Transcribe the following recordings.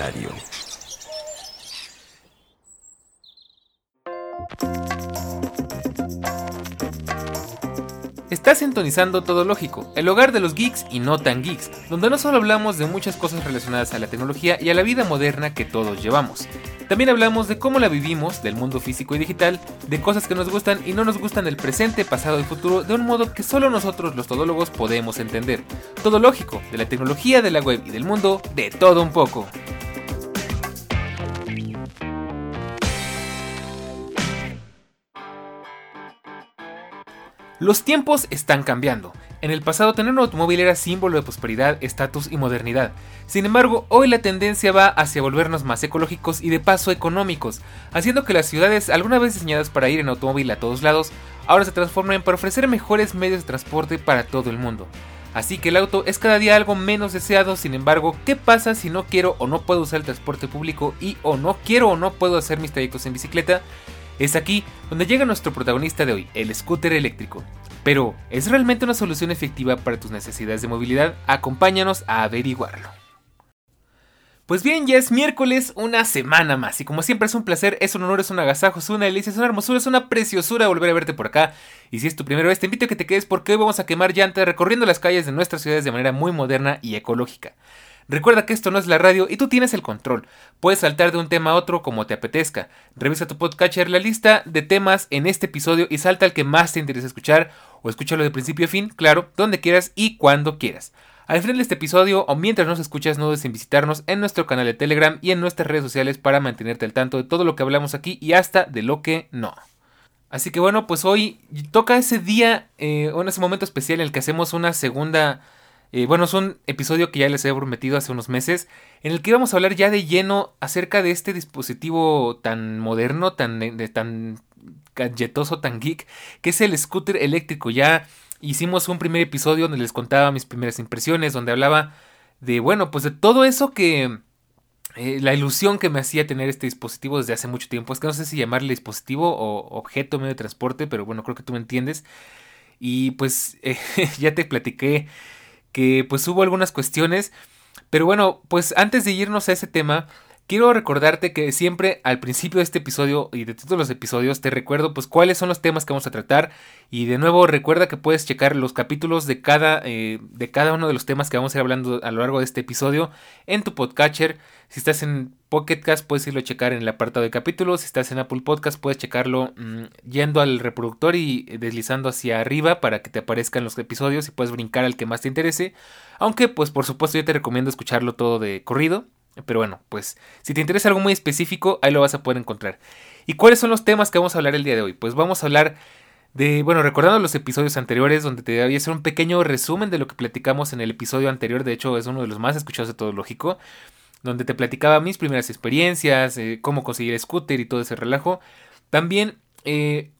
diario. Está sintonizando Todo Lógico, el hogar de los geeks y no tan geeks, donde no solo hablamos de muchas cosas relacionadas a la tecnología y a la vida moderna que todos llevamos. También hablamos de cómo la vivimos, del mundo físico y digital, de cosas que nos gustan y no nos gustan del presente, pasado y futuro de un modo que solo nosotros los todólogos podemos entender. Todo lógico, de la tecnología, de la web y del mundo, de todo un poco. Los tiempos están cambiando. En el pasado tener un automóvil era símbolo de prosperidad, estatus y modernidad. Sin embargo, hoy la tendencia va hacia volvernos más ecológicos y de paso económicos, haciendo que las ciudades, alguna vez diseñadas para ir en automóvil a todos lados, ahora se transformen para ofrecer mejores medios de transporte para todo el mundo. Así que el auto es cada día algo menos deseado, sin embargo, ¿qué pasa si no quiero o no puedo usar el transporte público y o no quiero o no puedo hacer mis trayectos en bicicleta? Es aquí donde llega nuestro protagonista de hoy, el scooter eléctrico. Pero, ¿es realmente una solución efectiva para tus necesidades de movilidad? Acompáñanos a averiguarlo. Pues bien, ya es miércoles, una semana más. Y como siempre es un placer, es un honor, es un agasajo, es una delicia, es una hermosura, es una preciosura volver a verte por acá. Y si es tu primera vez, te invito a que te quedes porque hoy vamos a quemar llantas recorriendo las calles de nuestras ciudades de manera muy moderna y ecológica. Recuerda que esto no es la radio y tú tienes el control. Puedes saltar de un tema a otro como te apetezca. Revisa tu podcatcher la lista de temas en este episodio y salta al que más te interesa escuchar o escúchalo de principio a fin, claro, donde quieras y cuando quieras. Al final de este episodio o mientras nos escuchas no dudes en visitarnos en nuestro canal de Telegram y en nuestras redes sociales para mantenerte al tanto de todo lo que hablamos aquí y hasta de lo que no. Así que bueno, pues hoy toca ese día eh, o en ese momento especial en el que hacemos una segunda eh, bueno, es un episodio que ya les he prometido hace unos meses, en el que íbamos a hablar ya de lleno acerca de este dispositivo tan moderno, tan, de, tan gadgetoso, tan geek, que es el scooter eléctrico. Ya hicimos un primer episodio donde les contaba mis primeras impresiones, donde hablaba de, bueno, pues de todo eso que... Eh, la ilusión que me hacía tener este dispositivo desde hace mucho tiempo. Es que no sé si llamarle dispositivo o objeto medio de transporte, pero bueno, creo que tú me entiendes. Y pues eh, ya te platiqué que pues hubo algunas cuestiones. Pero bueno, pues antes de irnos a ese tema, quiero recordarte que siempre al principio de este episodio y de todos los episodios te recuerdo pues cuáles son los temas que vamos a tratar y de nuevo recuerda que puedes checar los capítulos de cada, eh, de cada uno de los temas que vamos a ir hablando a lo largo de este episodio en tu podcatcher. Si estás en Pocket puedes irlo a checar en el apartado de capítulos. Si estás en Apple Podcast puedes checarlo mm, yendo al reproductor y deslizando hacia arriba para que te aparezcan los episodios y puedes brincar al que más te interese. Aunque pues por supuesto yo te recomiendo escucharlo todo de corrido. Pero bueno, pues si te interesa algo muy específico, ahí lo vas a poder encontrar. ¿Y cuáles son los temas que vamos a hablar el día de hoy? Pues vamos a hablar de, bueno, recordando los episodios anteriores donde te voy a hacer un pequeño resumen de lo que platicamos en el episodio anterior, de hecho es uno de los más escuchados de todo lógico, donde te platicaba mis primeras experiencias, eh, cómo conseguir scooter y todo ese relajo. También eh,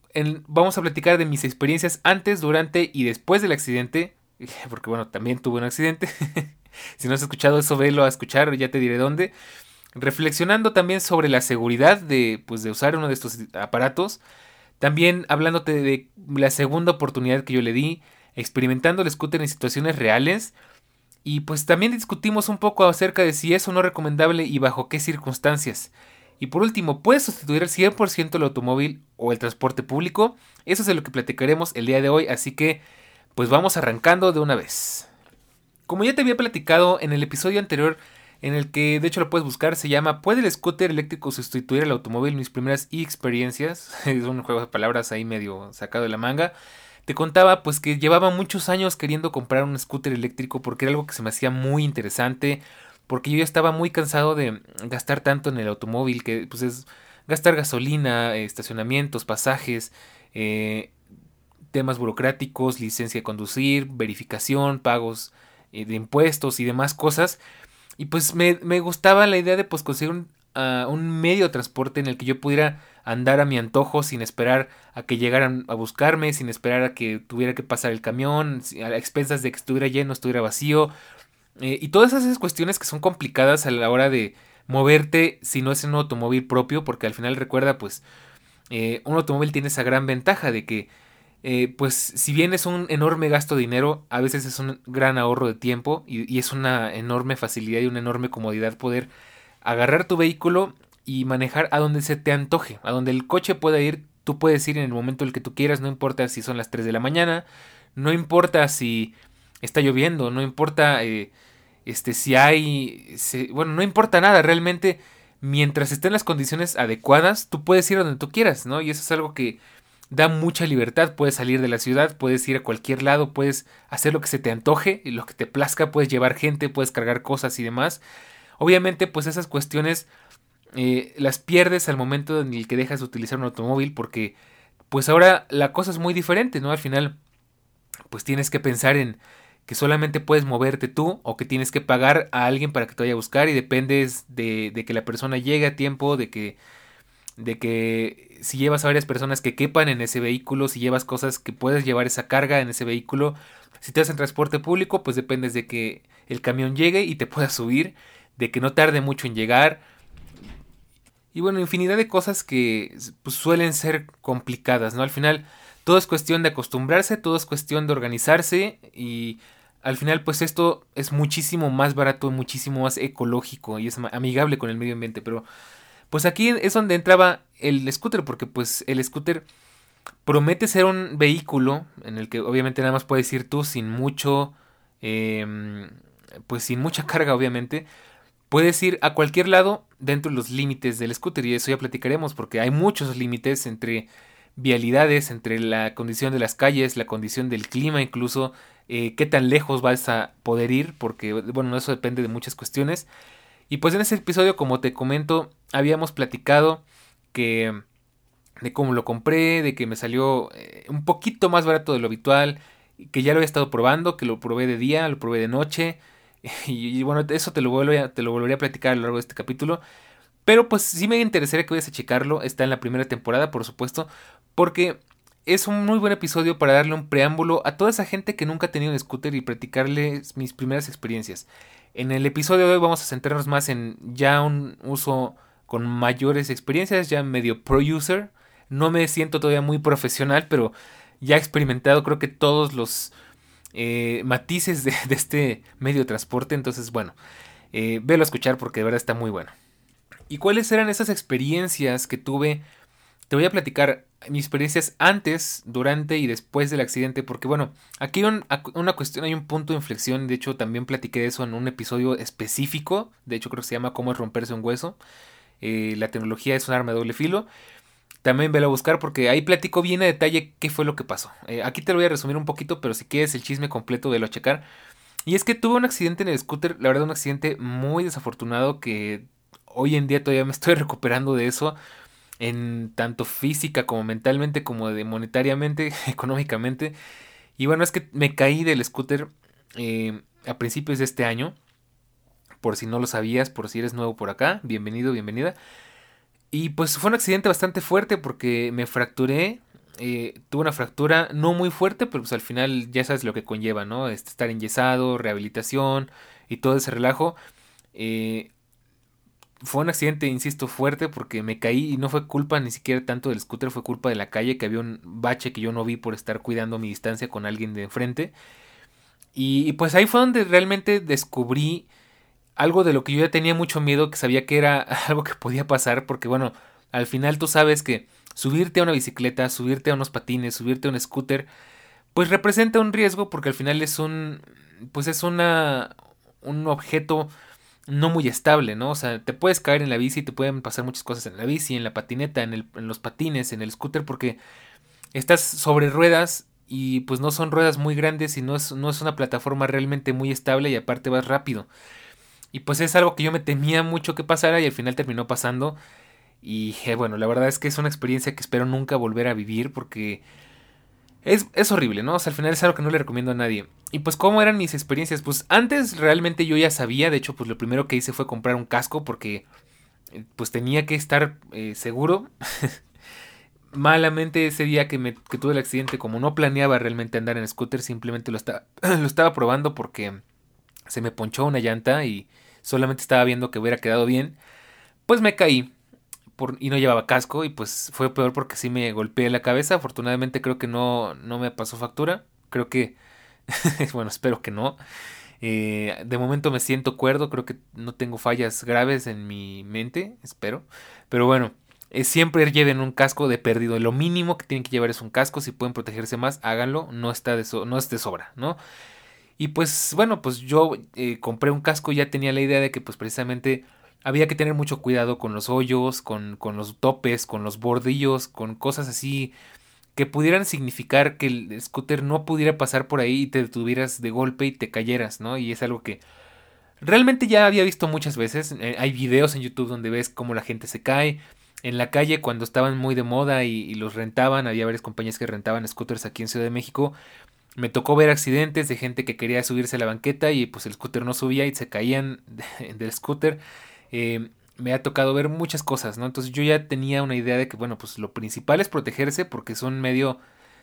vamos a platicar de mis experiencias antes, durante y después del accidente, porque bueno, también tuve un accidente. si no has escuchado eso, velo a escuchar, ya te diré dónde. Reflexionando también sobre la seguridad de, pues, de usar uno de estos aparatos. También hablándote de la segunda oportunidad que yo le di, experimentando el scooter en situaciones reales. Y pues también discutimos un poco acerca de si es o no recomendable y bajo qué circunstancias. Y por último, ¿puedes sustituir al 100% el automóvil o el transporte público? Eso es de lo que platicaremos el día de hoy, así que pues vamos arrancando de una vez. Como ya te había platicado en el episodio anterior, en el que de hecho lo puedes buscar, se llama ¿Puede el scooter eléctrico sustituir el automóvil? Mis primeras experiencias. es un juego de palabras ahí medio sacado de la manga. Te contaba pues que llevaba muchos años queriendo comprar un scooter eléctrico porque era algo que se me hacía muy interesante, porque yo ya estaba muy cansado de gastar tanto en el automóvil, que pues es gastar gasolina, estacionamientos, pasajes, eh, temas burocráticos, licencia de conducir, verificación, pagos de impuestos y demás cosas. Y pues me, gustaba la idea de pues conseguir un, ah, un, medio de transporte en el que yo pudiera andar a mi antojo sin esperar a que llegaran a buscarme, sin esperar a que tuviera que pasar el camión, a expensas de que estuviera lleno, estuviera vacío. Eh, y todas esas cuestiones que son complicadas a la hora de moverte si no es en un automóvil propio, porque al final recuerda pues eh, un automóvil tiene esa gran ventaja de que eh, pues si bien es un enorme gasto de dinero, a veces es un gran ahorro de tiempo y, es una enorme facilidad y una enorme comodidad poder agarrar tu vehículo y manejar a donde se te antoje, a donde el coche pueda ir, tú puedes ir en el momento en el que tú quieras, no importa si son las 3 de la mañana, no importa si está lloviendo, no importa eh, este, si hay, bueno, no importa nada, realmente mientras estén las condiciones adecuadas, tú puedes ir a donde tú quieras, ¿no? Y eso es algo que da mucha libertad, puedes salir de la ciudad, puedes ir a cualquier lado, puedes hacer lo que se te antoje, lo que te plazca, puedes llevar gente, puedes cargar cosas y demás. Obviamente, pues esas cuestiones eh, las pierdes al momento en el que dejas de utilizar un automóvil porque pues ahora la cosa es muy diferente, ¿no? Al final pues tienes que pensar en que solamente puedes moverte tú o que tienes que pagar a alguien para que te vaya a buscar y dependes de, de que la persona llegue a tiempo, de que, de que si llevas a varias personas que quepan en ese vehículo, si llevas cosas que puedes llevar esa carga en ese vehículo, si te vas transporte público, pues dependes de que el camión llegue y te puedas subir, de que no tarde mucho en llegar, y bueno, infinidad de cosas que pues, suelen ser complicadas, ¿no? Al final todo es cuestión de acostumbrarse, todo es cuestión de organizarse y al final pues esto es muchísimo más barato, muchísimo más ecológico y es amigable con el medio ambiente, pero pues aquí es donde entraba el scooter porque pues el scooter promete ser un vehículo en el que obviamente nada más puedes ir tú sin mucho, em, pues sin mucha carga obviamente, puedes ir a cualquier lado dentro de los límites del scooter y eso ya platicaremos porque hay muchos límites entre vialidades, entre la condición de las calles, la condición del clima incluso, eh, qué tan lejos vas a poder ir porque bueno, eso depende de muchas cuestiones. Y pues en ese episodio, como te comento, habíamos platicado que de cómo lo compré, de que me salió eh, un poquito más barato de lo habitual, que ya lo había estado probando, que lo probé de día, lo probé de noche, Y, bueno, eso te lo, vuelvo te lo volveré a platicar a lo largo de este capítulo. Pero pues sí me interesaría que vayas a checarlo. Está en la primera temporada, por supuesto. Porque es un muy buen episodio para darle un preámbulo a toda esa gente que nunca ha tenido un scooter y platicarles mis primeras experiencias. En el episodio de hoy vamos a centrarnos más en ya un uso con mayores experiencias, ya medio pro user. No me siento todavía muy profesional, pero ya he experimentado creo que todos los eh, matices de, este medio de transporte. Entonces, bueno, eh, velo a escuchar porque de verdad está muy bueno. ¿Y cuáles eran esas experiencias que tuve? Te voy a platicar mis experiencias antes, durante y después del accidente, porque bueno, aquí hay una cuestión, hay un punto de inflexión, de hecho también platiqué de eso en un episodio específico, de hecho creo que se llama Cómo es romperse un hueso, eh, la tecnología es un arma de doble filo, también velo a buscar porque ahí platico bien a detalle qué fue lo que pasó. Eh, aquí te lo voy a resumir un poquito, pero si quieres el chisme completo, velo a checar. Y es que tuve un accidente en el scooter, la verdad un accidente muy desafortunado que hoy en día todavía me estoy recuperando de eso. En tanto física como mentalmente, como de monetariamente, económicamente. Y bueno, es que me caí del scooter eh, a principios de este año. Por si no lo sabías, por si eres nuevo por acá, bienvenido, bienvenida. Y pues fue un accidente bastante fuerte porque me fracturé. Eh, tuve una fractura no muy fuerte, pero pues al final ya sabes lo que conlleva, ¿no? Este, estar enyesado, rehabilitación y todo ese relajo. Eh, fue un accidente, insisto, fuerte porque me caí y no fue culpa ni siquiera tanto del scooter, fue culpa de la calle, que había un bache que yo no vi por estar cuidando mi distancia con alguien de enfrente. y pues ahí fue donde realmente descubrí algo de lo que yo ya tenía mucho miedo, que sabía que era algo que podía pasar, porque bueno, al final tú sabes que subirte a una bicicleta, subirte a unos patines, subirte a un scooter, pues representa un riesgo porque al final es un, pues es una, un objeto no muy estable, ¿no? O sea, te puedes caer en la bici, te pueden pasar muchas cosas en la bici, en la patineta, en, los patines, en el scooter, porque estás sobre ruedas y pues no son ruedas muy grandes y no es, no es una plataforma realmente muy estable y aparte vas rápido. Y pues es algo que yo me temía mucho que pasara y al final terminó pasando. Y eh, bueno, la verdad es que es una experiencia que espero nunca volver a vivir porque es, es, horrible, ¿no? O sea, al final es algo que no le recomiendo a nadie. Y pues, ¿cómo eran mis experiencias? Pues antes realmente yo ya sabía, de hecho, pues lo primero que hice fue comprar un casco porque eh, pues tenía que estar eh, seguro. Malamente ese día que, me, que tuve el accidente, como no planeaba realmente andar en scooter, simplemente lo, estaba lo estaba probando porque se me ponchó una llanta y solamente estaba viendo que hubiera quedado bien, pues me caí y no llevaba casco y pues fue peor porque sí me golpeé la cabeza. Afortunadamente creo que no, no me pasó factura. Creo que, bueno, espero que no. Eh, de momento me siento cuerdo, creo que no tengo fallas graves en mi mente, espero. Pero bueno, siempre lleven un casco de perdido. Lo mínimo que tienen que llevar es un casco. Si pueden protegerse más, háganlo. No está de, no es de sobra, ¿no? Y pues bueno, pues yo eh, compré un casco y ya tenía la idea de que pues precisamente había que tener mucho cuidado con los hoyos, con, con los topes, con los bordillos, con cosas así que pudieran significar que el scooter no pudiera pasar por ahí y te detuvieras de golpe y te cayeras, ¿no? Y es algo que realmente ya había visto muchas veces. Eh, hay videos en YouTube donde ves cómo la gente se cae. En la calle, cuando estaban muy de moda y, los rentaban, había varias compañías que rentaban scooters aquí en Ciudad de México. Me tocó ver accidentes de gente que quería subirse a la banqueta y pues el scooter no subía y se caían del scooter. Eh, me ha tocado ver muchas cosas, ¿no? Entonces yo ya tenía una idea de que, bueno, pues lo principal es protegerse porque son un medio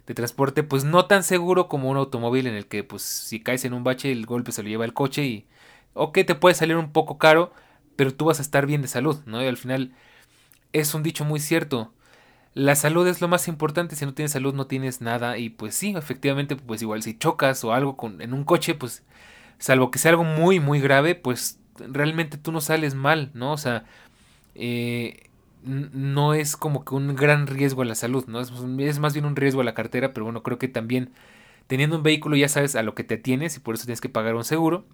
de transporte pues no tan seguro como un automóvil en el que pues si caes en un bache el golpe se lo lleva el coche y ok te puede salir un poco caro pero tú vas a estar bien de salud, ¿no? Y al final es un dicho muy cierto. La salud es lo más importante, si no tienes salud no tienes nada y pues sí, efectivamente pues igual si chocas o algo con, en un coche pues salvo que sea algo muy muy grave pues realmente tú no sales mal, ¿no? O sea, eh, no es como que un gran riesgo a la salud, ¿no? Es, más bien un riesgo a la cartera, pero bueno, creo que también teniendo un vehículo ya sabes a lo que te tienes y por eso tienes que pagar un seguro.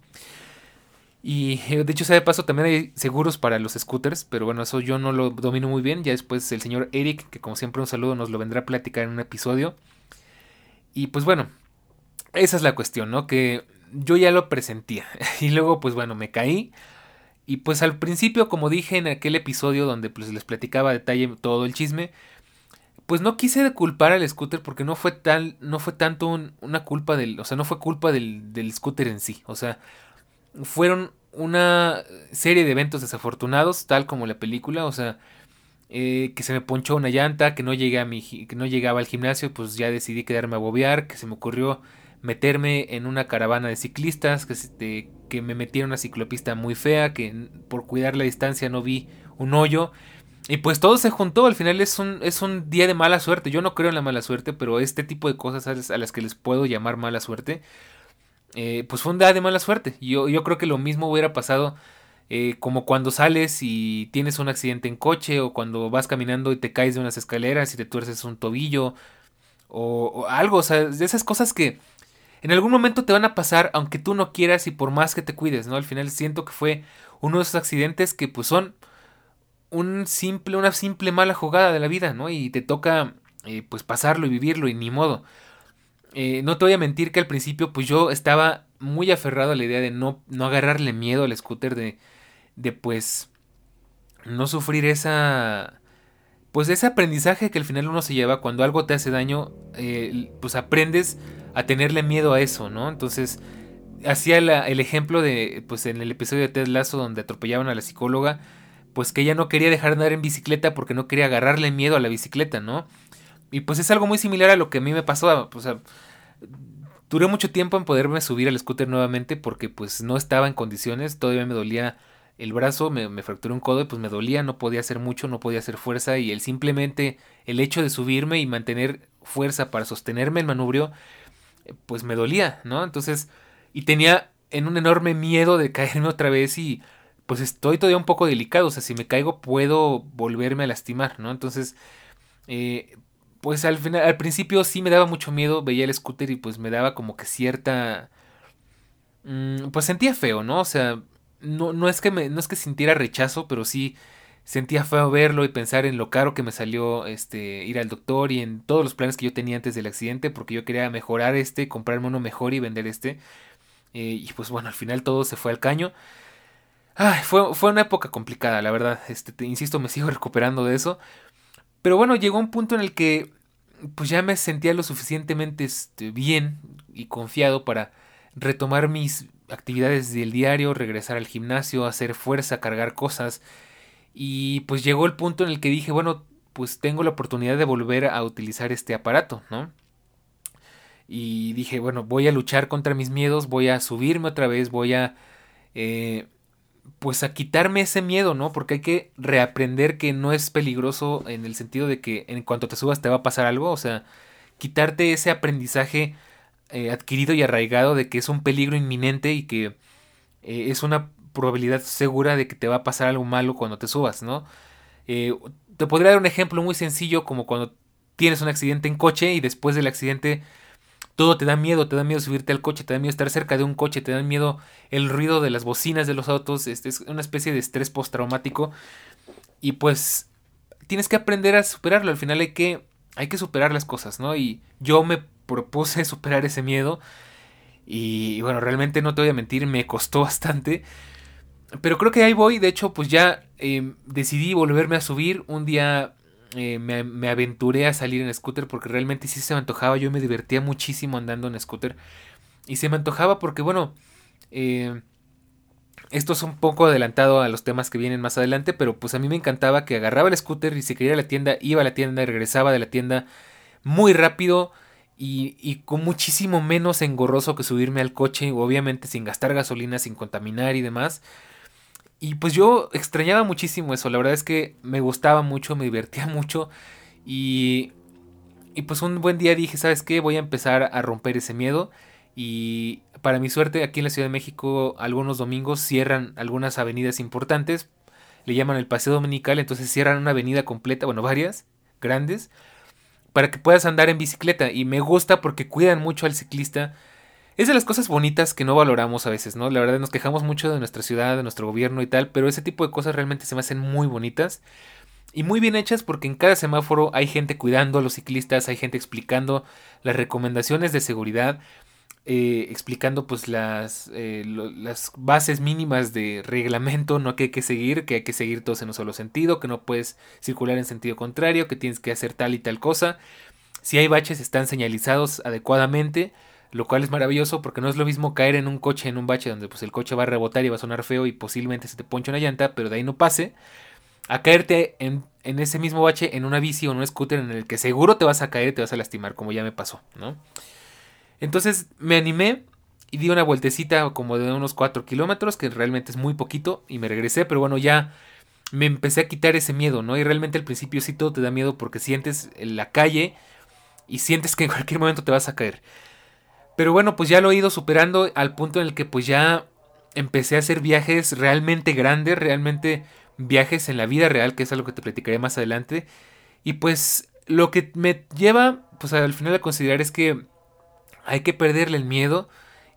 Y eh, de hecho, sea de paso, también hay seguros para los scooters, pero bueno, eso yo no lo domino muy bien. Ya después el señor Eric, que como siempre un saludo, nos lo vendrá a platicar en un episodio. Y pues bueno, esa es la cuestión, ¿no? Que yo ya lo presentía. Y luego, pues bueno, me caí. Y pues al principio, como dije en aquel episodio donde pues les platicaba a detalle todo el chisme, pues no quise culpar al scooter porque no fue tal, no fue tanto una culpa del, o sea, no fue culpa del, del scooter en sí. O sea, fueron una serie de eventos desafortunados, tal como la película, o sea, eh, que se me ponchó una llanta, que no llegué a mi, que no llegaba al gimnasio, pues ya decidí quedarme a bobear, que se me ocurrió meterme en una caravana de ciclistas, que, que me metí en una ciclopista muy fea, que por cuidar la distancia no vi un hoyo. Y pues todo se juntó, al final es un, es un día de mala suerte. Yo no creo en la mala suerte, pero este tipo de cosas a las que les puedo llamar mala suerte, eh, pues fue un día de mala suerte. Yo, yo creo que lo mismo hubiera pasado eh, como cuando sales y tienes un accidente en coche o cuando vas caminando y te caes de unas escaleras y te tuerces un tobillo o, o algo, o sea, de esas cosas que en algún momento te van a pasar aunque tú no quieras y por más que te cuides, ¿no? Al final siento que fue uno de esos accidentes que pues son un simple, una simple mala jugada de la vida, ¿no? Y te toca eh, pues pasarlo y vivirlo y ni modo. Eh, no te voy a mentir que al principio pues yo estaba muy aferrado a la idea de no, no agarrarle miedo al scooter, de, de pues no sufrir esa pues ese aprendizaje que al final uno se lleva cuando algo te hace daño, eh, pues aprendes a tenerle miedo a eso, ¿no? Entonces, hacía el ejemplo de, pues en el episodio de Ted Lasso donde atropellaban a la psicóloga, pues que ella no quería dejar de andar en bicicleta porque no quería agarrarle miedo a la bicicleta, ¿no? Y pues es algo muy similar a lo que a mí me pasó, o sea, duré mucho tiempo en poderme subir al scooter nuevamente porque pues no estaba en condiciones, todavía me dolía el brazo, me, me fracturé un codo y pues me dolía, no podía hacer mucho, no podía hacer fuerza y el simplemente el hecho de subirme y mantener fuerza para sostenerme el manubrio pues me dolía, ¿no? Entonces, y tenía en un enorme miedo de caerme otra vez y pues estoy todavía un poco delicado, o sea, si me caigo puedo volverme a lastimar, ¿no? Entonces, eh, pues al final, al principio sí me daba mucho miedo, veía el scooter y pues me daba como que cierta... Mm, pues sentía feo, ¿no? O sea, no, no, es que no es que sintiera rechazo, pero sí sentía feo verlo y pensar en lo caro que me salió este ir al doctor y en todos los planes que yo tenía antes del accidente porque yo quería mejorar este, comprarme uno mejor y vender este. Eh, y pues bueno, al final todo se fue al caño. Ay, fue, fue una época complicada, la verdad. Este, te, insisto, me sigo recuperando de eso. Pero bueno, llegó un punto en el que pues ya me sentía lo suficientemente este, bien y confiado para retomar mis actividades del diario, regresar al gimnasio, hacer fuerza, cargar cosas, y pues llegó el punto en el que dije, bueno, pues tengo la oportunidad de volver a utilizar este aparato, ¿no? Y dije, bueno, voy a luchar contra mis miedos, voy a subirme otra vez, voy a... Eh, pues a quitarme ese miedo, ¿no? Porque hay que reaprender que no es peligroso en el sentido de que en cuanto te subas te va a pasar algo, o sea, quitarte ese aprendizaje eh, adquirido y arraigado de que es un peligro inminente y que eh, es una probabilidad segura de que te va a pasar algo malo cuando te subas, ¿no? Eh, te podría dar un ejemplo muy sencillo como cuando tienes un accidente en coche y después del accidente todo te da miedo, te da miedo subirte al coche, te da miedo estar cerca de un coche, te da miedo el ruido de las bocinas de los autos, este es una especie de estrés postraumático y pues tienes que aprender a superarlo, al final hay que hay que superar las cosas, ¿no? Y yo me propuse superar ese miedo y bueno, realmente no te voy a mentir, me costó bastante. Pero creo que ahí voy, de hecho, pues ya eh, decidí volverme a subir. Un día eh, me, aventuré a salir en scooter porque realmente sí se me antojaba. Yo me divertía muchísimo andando en scooter. Y se me antojaba porque, bueno, eh, esto es un poco adelantado a los temas que vienen más adelante, pero pues a mí me encantaba que agarraba el scooter y si quería ir a la tienda, iba a la tienda y regresaba de la tienda muy rápido y, con muchísimo menos engorroso que subirme al coche, obviamente sin gastar gasolina, sin contaminar y demás. Y pues yo extrañaba muchísimo eso, la verdad es que me gustaba mucho, me divertía mucho y, y pues un buen día dije, ¿sabes qué? Voy a empezar a romper ese miedo y para mi suerte aquí en la Ciudad de México algunos domingos cierran algunas avenidas importantes, le llaman el Paseo Dominical, entonces cierran una avenida completa, bueno, varias, grandes, para que puedas andar en bicicleta. Y me gusta porque cuidan mucho al ciclista. Es de las cosas bonitas que no valoramos a veces, ¿no? La verdad nos quejamos mucho de nuestra ciudad, de nuestro gobierno y tal, pero ese tipo de cosas realmente se me hacen muy bonitas y muy bien hechas porque en cada semáforo hay gente cuidando a los ciclistas, hay gente explicando las recomendaciones de seguridad, eh, explicando pues las, eh, las bases mínimas de reglamento no que hay que seguir, que hay que seguir todos en un solo sentido, que no puedes circular en sentido contrario, que tienes que hacer tal y tal cosa. Si hay baches están señalizados adecuadamente, lo cual es maravilloso porque no es lo mismo caer en un coche en un bache donde pues el coche va a rebotar y va a sonar feo y posiblemente se te ponche una llanta, pero de ahí no pase, a caerte en, en ese mismo bache en una bici o en un scooter en el que seguro te vas a caer y te vas a lastimar, como ya me pasó, ¿no? Entonces me animé y di una vueltecita como de unos 4 kilómetros, que realmente es muy poquito, y me regresé, pero bueno, ya me empecé a quitar ese miedo, ¿no? Y realmente al principio sí todo te da miedo porque sientes en la calle y sientes que en cualquier momento te vas a caer. Pero bueno, pues ya lo he ido superando al punto en el que pues ya empecé a hacer viajes realmente grandes, realmente viajes en la vida real, que es algo que te platicaré más adelante. Y pues lo que me lleva pues al final a considerar es que hay que perderle el miedo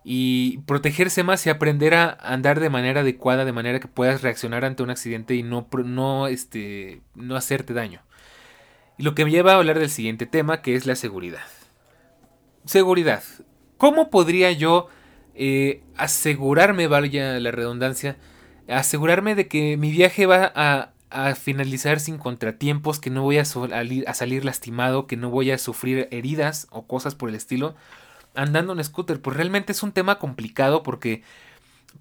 y protegerse más y aprender a andar de manera adecuada, de manera que puedas reaccionar ante un accidente y no, no, este, no hacerte daño. Y lo que me lleva a hablar del siguiente tema, que es la seguridad. Seguridad. ¿Cómo podría yo eh, asegurarme, vaya la redundancia, asegurarme de que mi viaje va a, finalizar sin contratiempos, que no voy a salir lastimado, que no voy a sufrir heridas o cosas por el estilo? Andando en scooter. Pues realmente es un tema complicado porque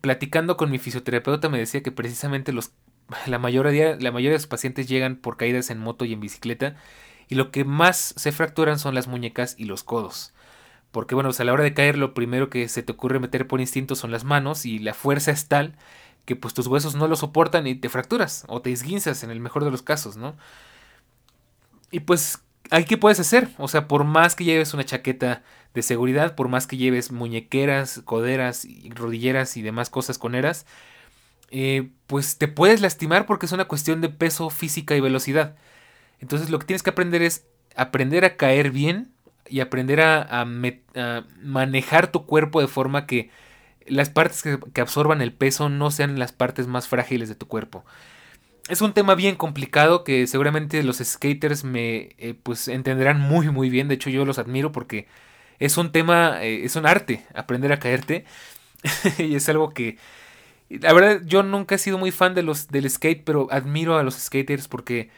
platicando con mi fisioterapeuta me decía que precisamente los, la, mayoría, la mayoría de los pacientes llegan por caídas en moto y en bicicleta y lo que más se fracturan son las muñecas y los codos. Porque bueno, pues a la hora de caer lo primero que se te ocurre meter por instinto son las manos y la fuerza es tal que pues tus huesos no lo soportan y te fracturas o te esguinzas en el mejor de los casos, ¿no? Y pues qué puedes hacer? O sea, por más que lleves una chaqueta de seguridad, por más que lleves muñequeras, coderas, rodilleras y demás cosas con eras, eh, pues te puedes lastimar porque es una cuestión de peso, física y velocidad. Entonces lo que tienes que aprender es aprender a caer bien y aprender a, manejar tu cuerpo de forma que las partes que absorban el peso no sean las partes más frágiles de tu cuerpo es un tema bien complicado que seguramente los skaters me eh, pues entenderán muy muy bien. De hecho yo los admiro porque es un tema, eh, es un arte aprender a caerte y es algo que la verdad yo nunca he sido muy fan de los del skate, pero admiro a los skaters porque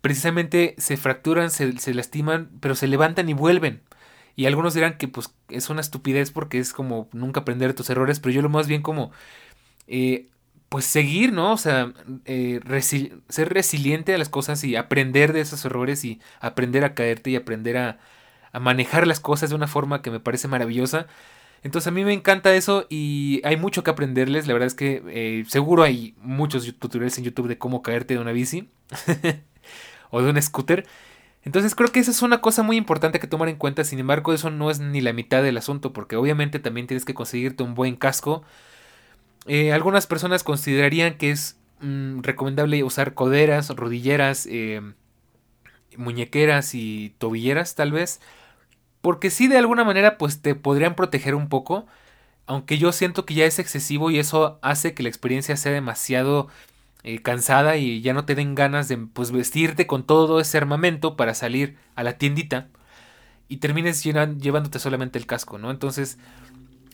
precisamente se fracturan, se, se lastiman, pero se levantan y vuelven. Y algunos dirán que pues es una estupidez porque es como nunca aprender tus errores, pero yo lo más bien como eh, pues seguir, ¿no? O sea, eh, ser resiliente a las cosas y aprender de esos errores y aprender a caerte y aprender a, manejar las cosas de una forma que me parece maravillosa. Entonces a mí me encanta eso y hay mucho que aprenderles. La verdad es que eh, seguro hay muchos tutoriales en YouTube de cómo caerte de una bici o de un scooter. Entonces creo que esa es una cosa muy importante que tomar en cuenta, sin embargo eso no es ni la mitad del asunto, porque obviamente también tienes que conseguirte un buen casco. Eh, algunas personas considerarían que es mm, recomendable usar coderas, rodilleras, eh, muñequeras y tobilleras tal vez, porque sí de alguna manera pues te podrían proteger un poco, aunque yo siento que ya es excesivo y eso hace que la experiencia sea demasiado eh, cansada y ya no te den ganas de pues, vestirte con todo ese armamento para salir a la tiendita y termines llevándote solamente el casco, ¿no? Entonces,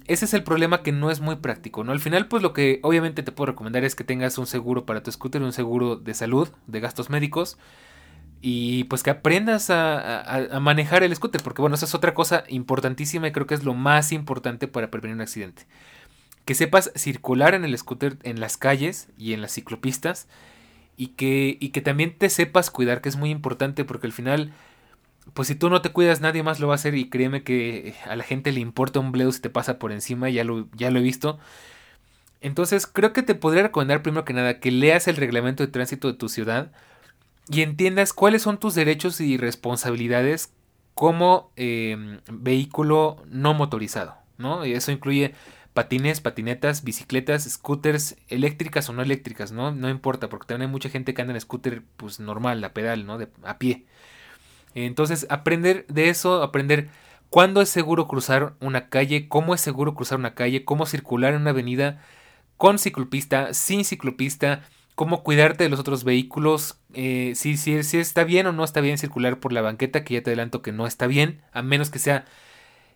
ese es el problema que no es muy práctico, ¿no? Al final, pues lo que obviamente te puedo recomendar es que tengas un seguro para tu scooter, un seguro de salud, de gastos médicos, y pues que aprendas a, manejar el scooter, porque bueno, esa es otra cosa importantísima y creo que es lo más importante para prevenir un accidente que sepas circular en el scooter en las calles y en las ciclopistas y que, y que también te sepas cuidar, que es muy importante porque al final, pues si tú no te cuidas nadie más lo va a hacer y créeme que a la gente le importa un bledo si te pasa por encima, ya lo, ya lo he visto. Entonces creo que te podría recomendar primero que nada que leas el reglamento de tránsito de tu ciudad y entiendas cuáles son tus derechos y responsabilidades como em, vehículo no motorizado, ¿no? Y eso incluye patines, patinetas, bicicletas, scooters, eléctricas o no eléctricas, ¿no? No importa, porque también hay mucha gente que anda en scooter, pues normal, a pedal, ¿no? De, a pie. Entonces, aprender de eso, aprender cuándo es seguro cruzar una calle, cómo es seguro cruzar una calle, cómo circular en una avenida con ciclopista, sin ciclopista, cómo cuidarte de los otros vehículos, eh, si, si, si está bien o no está bien circular por la banqueta, que ya te adelanto que no está bien, a menos que sea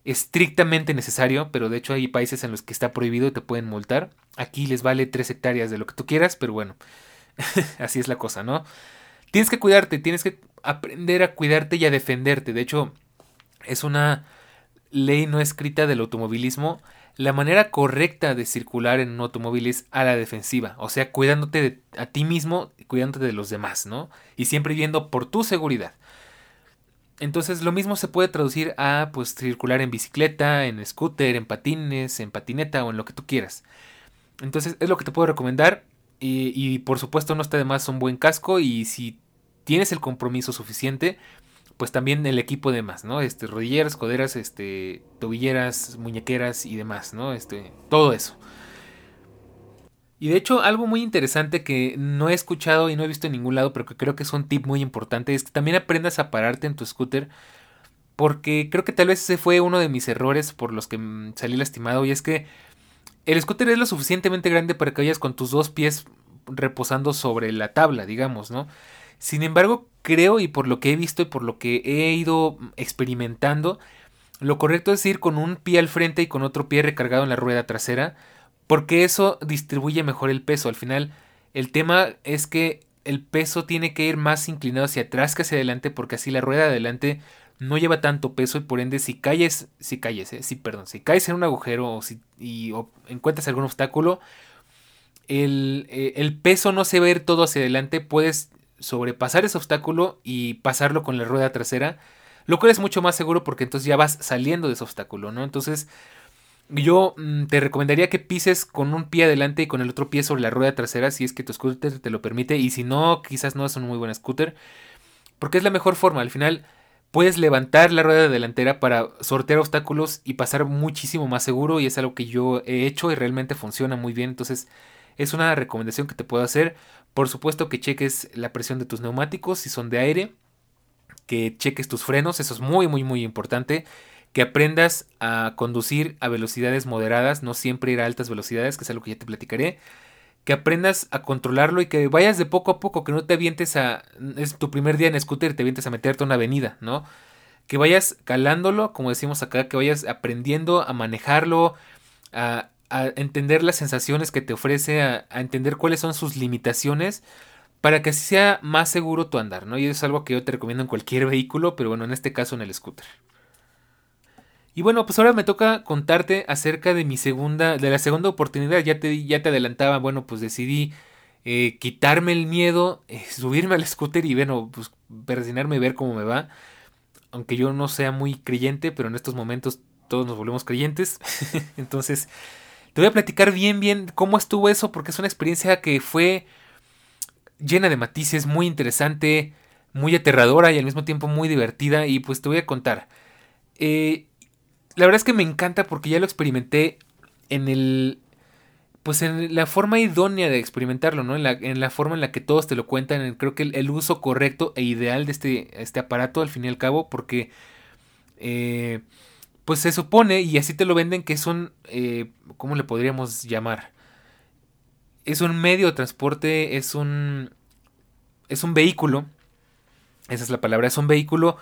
estrictamente necesario, pero de hecho hay países en los que está prohibido y te pueden multar. Aquí les vale 3 hectáreas de lo que tú quieras, pero bueno, así es la cosa, ¿no? Tienes que cuidarte, tienes que aprender a cuidarte y a defenderte. De hecho, es una ley no escrita del automovilismo. La manera correcta de circular en un automóvil es a la defensiva, o sea, cuidándote de, a ti mismo cuidándote de los demás, ¿no? Y siempre viendo por tu seguridad. Entonces lo mismo se puede traducir a pues circular en bicicleta, en scooter, en patines, en patineta o en lo que tú quieras. Entonces es lo que te puedo recomendar y, por supuesto no está de más un buen casco y si tienes el compromiso suficiente pues también el equipo de más, ¿no? Este rodilleras, coderas, este tobilleras, muñequeras y demás, ¿no? Este todo eso. Y de hecho, algo muy interesante que no he escuchado y no he visto en ningún lado, pero que creo que es un tip muy importante, es que también aprendas a pararte en tu scooter. Porque creo que tal vez ese fue uno de mis errores por los que mm, salí lastimado. Y es que el scooter es lo suficientemente grande para que vayas con tus dos pies reposando sobre la tabla, digamos, ¿no? Sin embargo, creo y por lo que he visto y por lo que he ido experimentando, lo correcto es ir con un pie al frente y con otro pie recargado en la rueda trasera porque eso distribuye mejor el peso. Al final, el tema es que el peso tiene que ir más inclinado hacia atrás que hacia adelante, porque así la rueda de adelante no lleva tanto peso y por ende si caes, si caes, eh, perdón, si caes en un agujero o si y, encuentras algún obstáculo, el, eh, el, peso no se va a ir todo hacia adelante, puedes sobrepasar ese obstáculo y pasarlo con la rueda trasera, lo cual es mucho más seguro porque entonces ya vas saliendo de ese obstáculo, ¿no? Entonces, yo mm, te recomendaría que pises con un pie adelante y con el otro pie sobre la rueda trasera si es que tu scooter te lo permite y si no, quizás no es un muy buen scooter porque es la mejor forma. Al final puedes levantar la rueda delantera para sortear obstáculos y pasar muchísimo más seguro y es algo que yo he hecho y realmente funciona muy bien. Entonces es una recomendación que te puedo hacer. Por supuesto que cheques la presión de tus neumáticos si son de aire, que cheques tus frenos, eso es muy muy muy importante que aprendas a conducir a velocidades moderadas, no siempre ir a altas velocidades, que es algo que ya te platicaré, que aprendas a controlarlo y que vayas de poco a poco, que no te avientes a, es tu primer día en scooter, te avientes a meterte a una avenida, ¿no? Que vayas calándolo, como decimos acá, que vayas aprendiendo a manejarlo, a, entender las sensaciones que te ofrece, a, a entender cuáles son sus limitaciones, para que así sea más seguro tu andar, ¿no? Y es algo que yo te recomiendo en cualquier vehículo, pero bueno, en este caso en el scooter. Y bueno, pues ahora me toca contarte acerca de mi segunda, de la segunda oportunidad. Ya te, ya te adelantaba, bueno, pues decidí eh, quitarme el miedo, eh, subirme al scooter y bueno, pues persinarme y ver cómo me va. Aunque yo no sea muy creyente, pero en estos momentos todos nos volvemos creyentes. Entonces, te voy a platicar bien, bien cómo estuvo eso, porque es una experiencia que fue llena de matices, muy interesante. muy aterradora y al mismo tiempo muy divertida y pues te voy a contar. Eh, la verdad es que me encanta porque ya lo experimenté en el... Pues en la forma idónea de experimentarlo, ¿no? En la, en la forma en la que todos te lo cuentan, creo que el, uso correcto e ideal de este, este aparato al fin y al cabo, porque... Eh, pues se supone, y así te lo venden, que es un... Eh, ¿Cómo le podríamos llamar? Es un medio de transporte, es un... Es un vehículo. Esa es la palabra, es un vehículo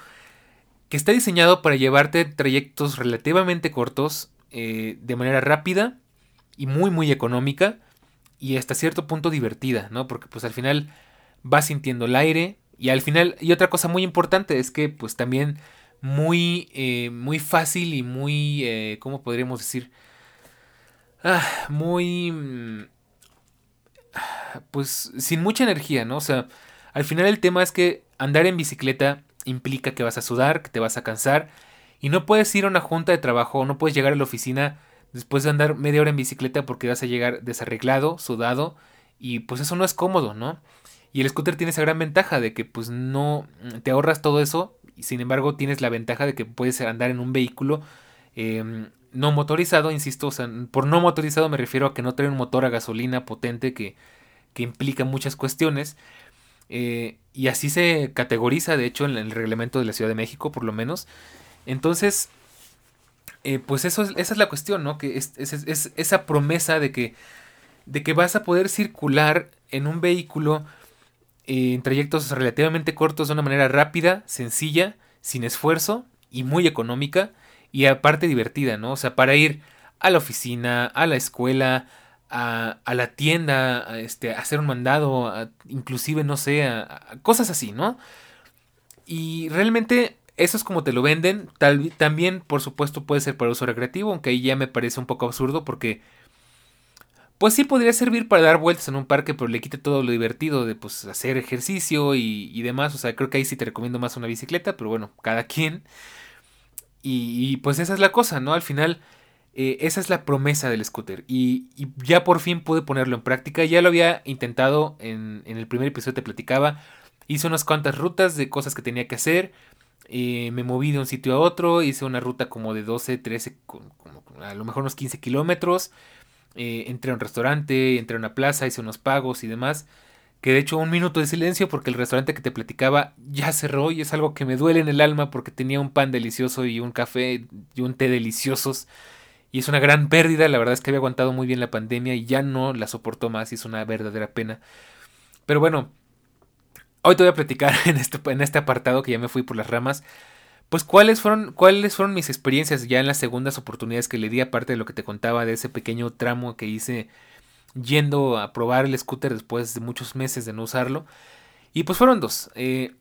que está diseñado para llevarte trayectos relativamente cortos, eh, de manera rápida y muy muy económica y hasta cierto punto divertida, ¿no? Porque pues al final vas sintiendo el aire y al final, y otra cosa muy importante es que pues también muy, eh, muy fácil y muy, eh, ¿cómo podríamos decir? Ah, muy, mm, pues sin mucha energía, ¿no? O sea, al final el tema es que andar en bicicleta implica que vas a sudar, que te vas a cansar y no puedes ir a una junta de trabajo no puedes llegar a la oficina después de andar media hora en bicicleta porque vas a llegar desarreglado, sudado y pues eso no es cómodo, ¿no? Y el scooter tiene esa gran ventaja de que pues no te ahorras todo eso y sin embargo tienes la ventaja de que puedes andar en un vehículo em, no motorizado, insisto, o sea, por no motorizado me refiero a que no trae un motor a gasolina potente que, que implica muchas cuestiones. Eh, y así se categoriza, de hecho, en el reglamento de la Ciudad de México, por lo menos. Entonces, eh, pues eso es, esa es la cuestión, ¿no? Que es, esa promesa de que, de que vas a poder circular en un vehículo eh, en trayectos relativamente cortos de una manera rápida, sencilla, sin esfuerzo y muy económica y aparte divertida, ¿no? O sea, para ir a la oficina, a la escuela, a, a la tienda, a, este, hacer un mandado, inclusive, no sé, cosas así, ¿no? Y realmente eso es como te lo venden. Tal, también, por supuesto, puede ser para uso recreativo, aunque ahí ya me parece un poco absurdo porque... Pues sí podría servir para dar vueltas en un parque, pero le quite todo lo divertido de pues hacer ejercicio y, y demás. O sea, creo que ahí sí te recomiendo más una bicicleta, pero bueno, cada quien. Y pues esa es la cosa, ¿no? Al final eh, esa es la promesa del scooter. Y, ya por fin pude ponerlo en práctica. Ya lo había intentado en, el primer episodio, te platicaba. Hice unas cuantas rutas de cosas que tenía que hacer. Eh, me moví de un sitio a otro. Hice una ruta como de 12, 13, como, a lo mejor unos 15 kilómetros. Eh, entré a un restaurante, entré a una plaza, hice unos pagos y demás. Que de hecho un minuto de silencio porque el restaurante que te platicaba ya cerró y es algo que me duele en el alma porque tenía un pan delicioso y un café y un té deliciosos y es una gran pérdida, la verdad es que había aguantado muy bien la pandemia y ya no la soportó más y es una verdadera pena. Pero bueno, hoy te voy a platicar en este, en este apartado que ya me fui por las ramas. Pues cuáles fueron, cuáles fueron mis experiencias ya en las segundas oportunidades que le di, aparte de lo que te contaba de ese pequeño tramo que hice yendo a probar el scooter después de muchos meses de no usarlo. Y pues fueron dos. Eh,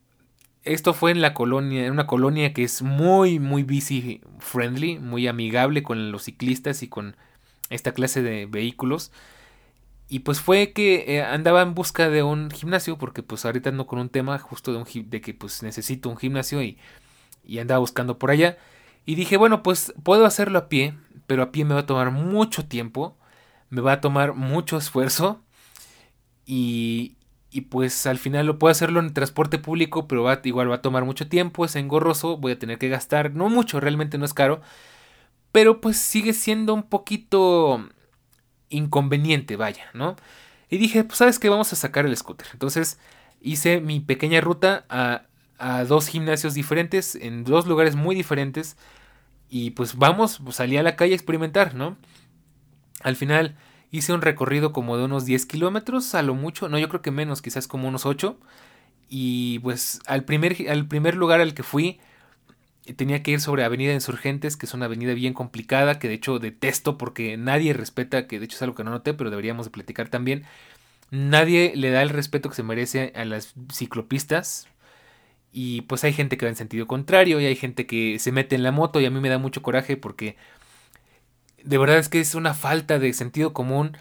esto fue en la colonia, en una colonia que es muy, muy busy friendly, muy amigable con los ciclistas y con esta clase de vehículos. Y pues fue que eh, andaba en busca de un gimnasio, porque pues ahorita ando con un tema justo de, un, de que pues necesito un gimnasio y, y andaba buscando por allá. Y dije, bueno, pues puedo hacerlo a pie, pero a pie me va a tomar mucho tiempo, me va a tomar mucho esfuerzo y, y pues al final lo puedo hacerlo en transporte público, pero va, igual va a tomar mucho tiempo, es engorroso, voy a tener que gastar, no mucho, realmente no es caro, pero pues sigue siendo un poquito inconveniente, vaya, ¿no? Y dije, pues sabes que vamos a sacar el scooter. Entonces hice mi pequeña ruta a, a dos gimnasios diferentes, en dos lugares muy diferentes, y pues vamos, pues, salí a la calle a experimentar, ¿no? Al final Hice un recorrido como de unos 10 kilómetros, a lo mucho, no, yo creo que menos, quizás como unos 8. Y pues al primer, al primer lugar al que fui tenía que ir sobre Avenida Insurgentes, que es una avenida bien complicada, que de hecho detesto porque nadie respeta, que de hecho es algo que no noté, pero deberíamos de platicar también. Nadie le da el respeto que se merece a las ciclopistas. Y pues hay gente que va en sentido contrario y hay gente que se mete en la moto y a mí me da mucho coraje porque de verdad es que es una falta de sentido común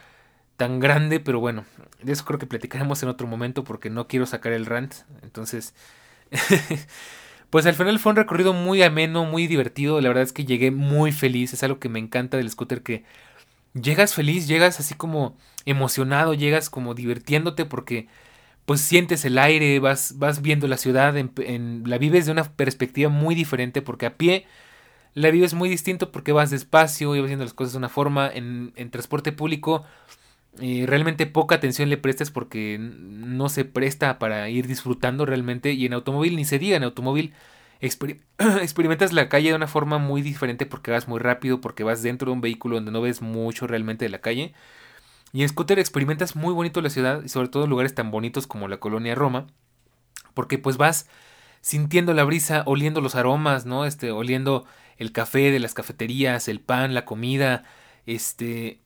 tan grande, pero bueno, de eso creo que platicaremos en otro momento porque no quiero sacar el rant. Entonces, pues al final fue un recorrido muy ameno, muy divertido. La verdad es que llegué muy feliz. Es algo que me encanta del scooter que llegas feliz, llegas así como emocionado, llegas como divirtiéndote porque pues sientes el aire, vas, vas viendo la ciudad, en, la vives de una perspectiva muy diferente porque a pie la vives muy distinto porque vas despacio y vas viendo las cosas de una forma. En, en transporte público eh, realmente poca atención le prestas porque no se presta para ir disfrutando realmente y en automóvil ni se diga, en automóvil experimentas la calle de una forma muy diferente porque vas muy rápido, porque vas dentro de un vehículo donde no ves mucho realmente de la calle. Y en scooter experimentas muy bonito la ciudad y sobre todo lugares tan bonitos como la colonia Roma, porque pues vas sintiendo la brisa, oliendo los aromas, ¿no? Este, oliendo el café de las cafeterías, el pan, la comida, este,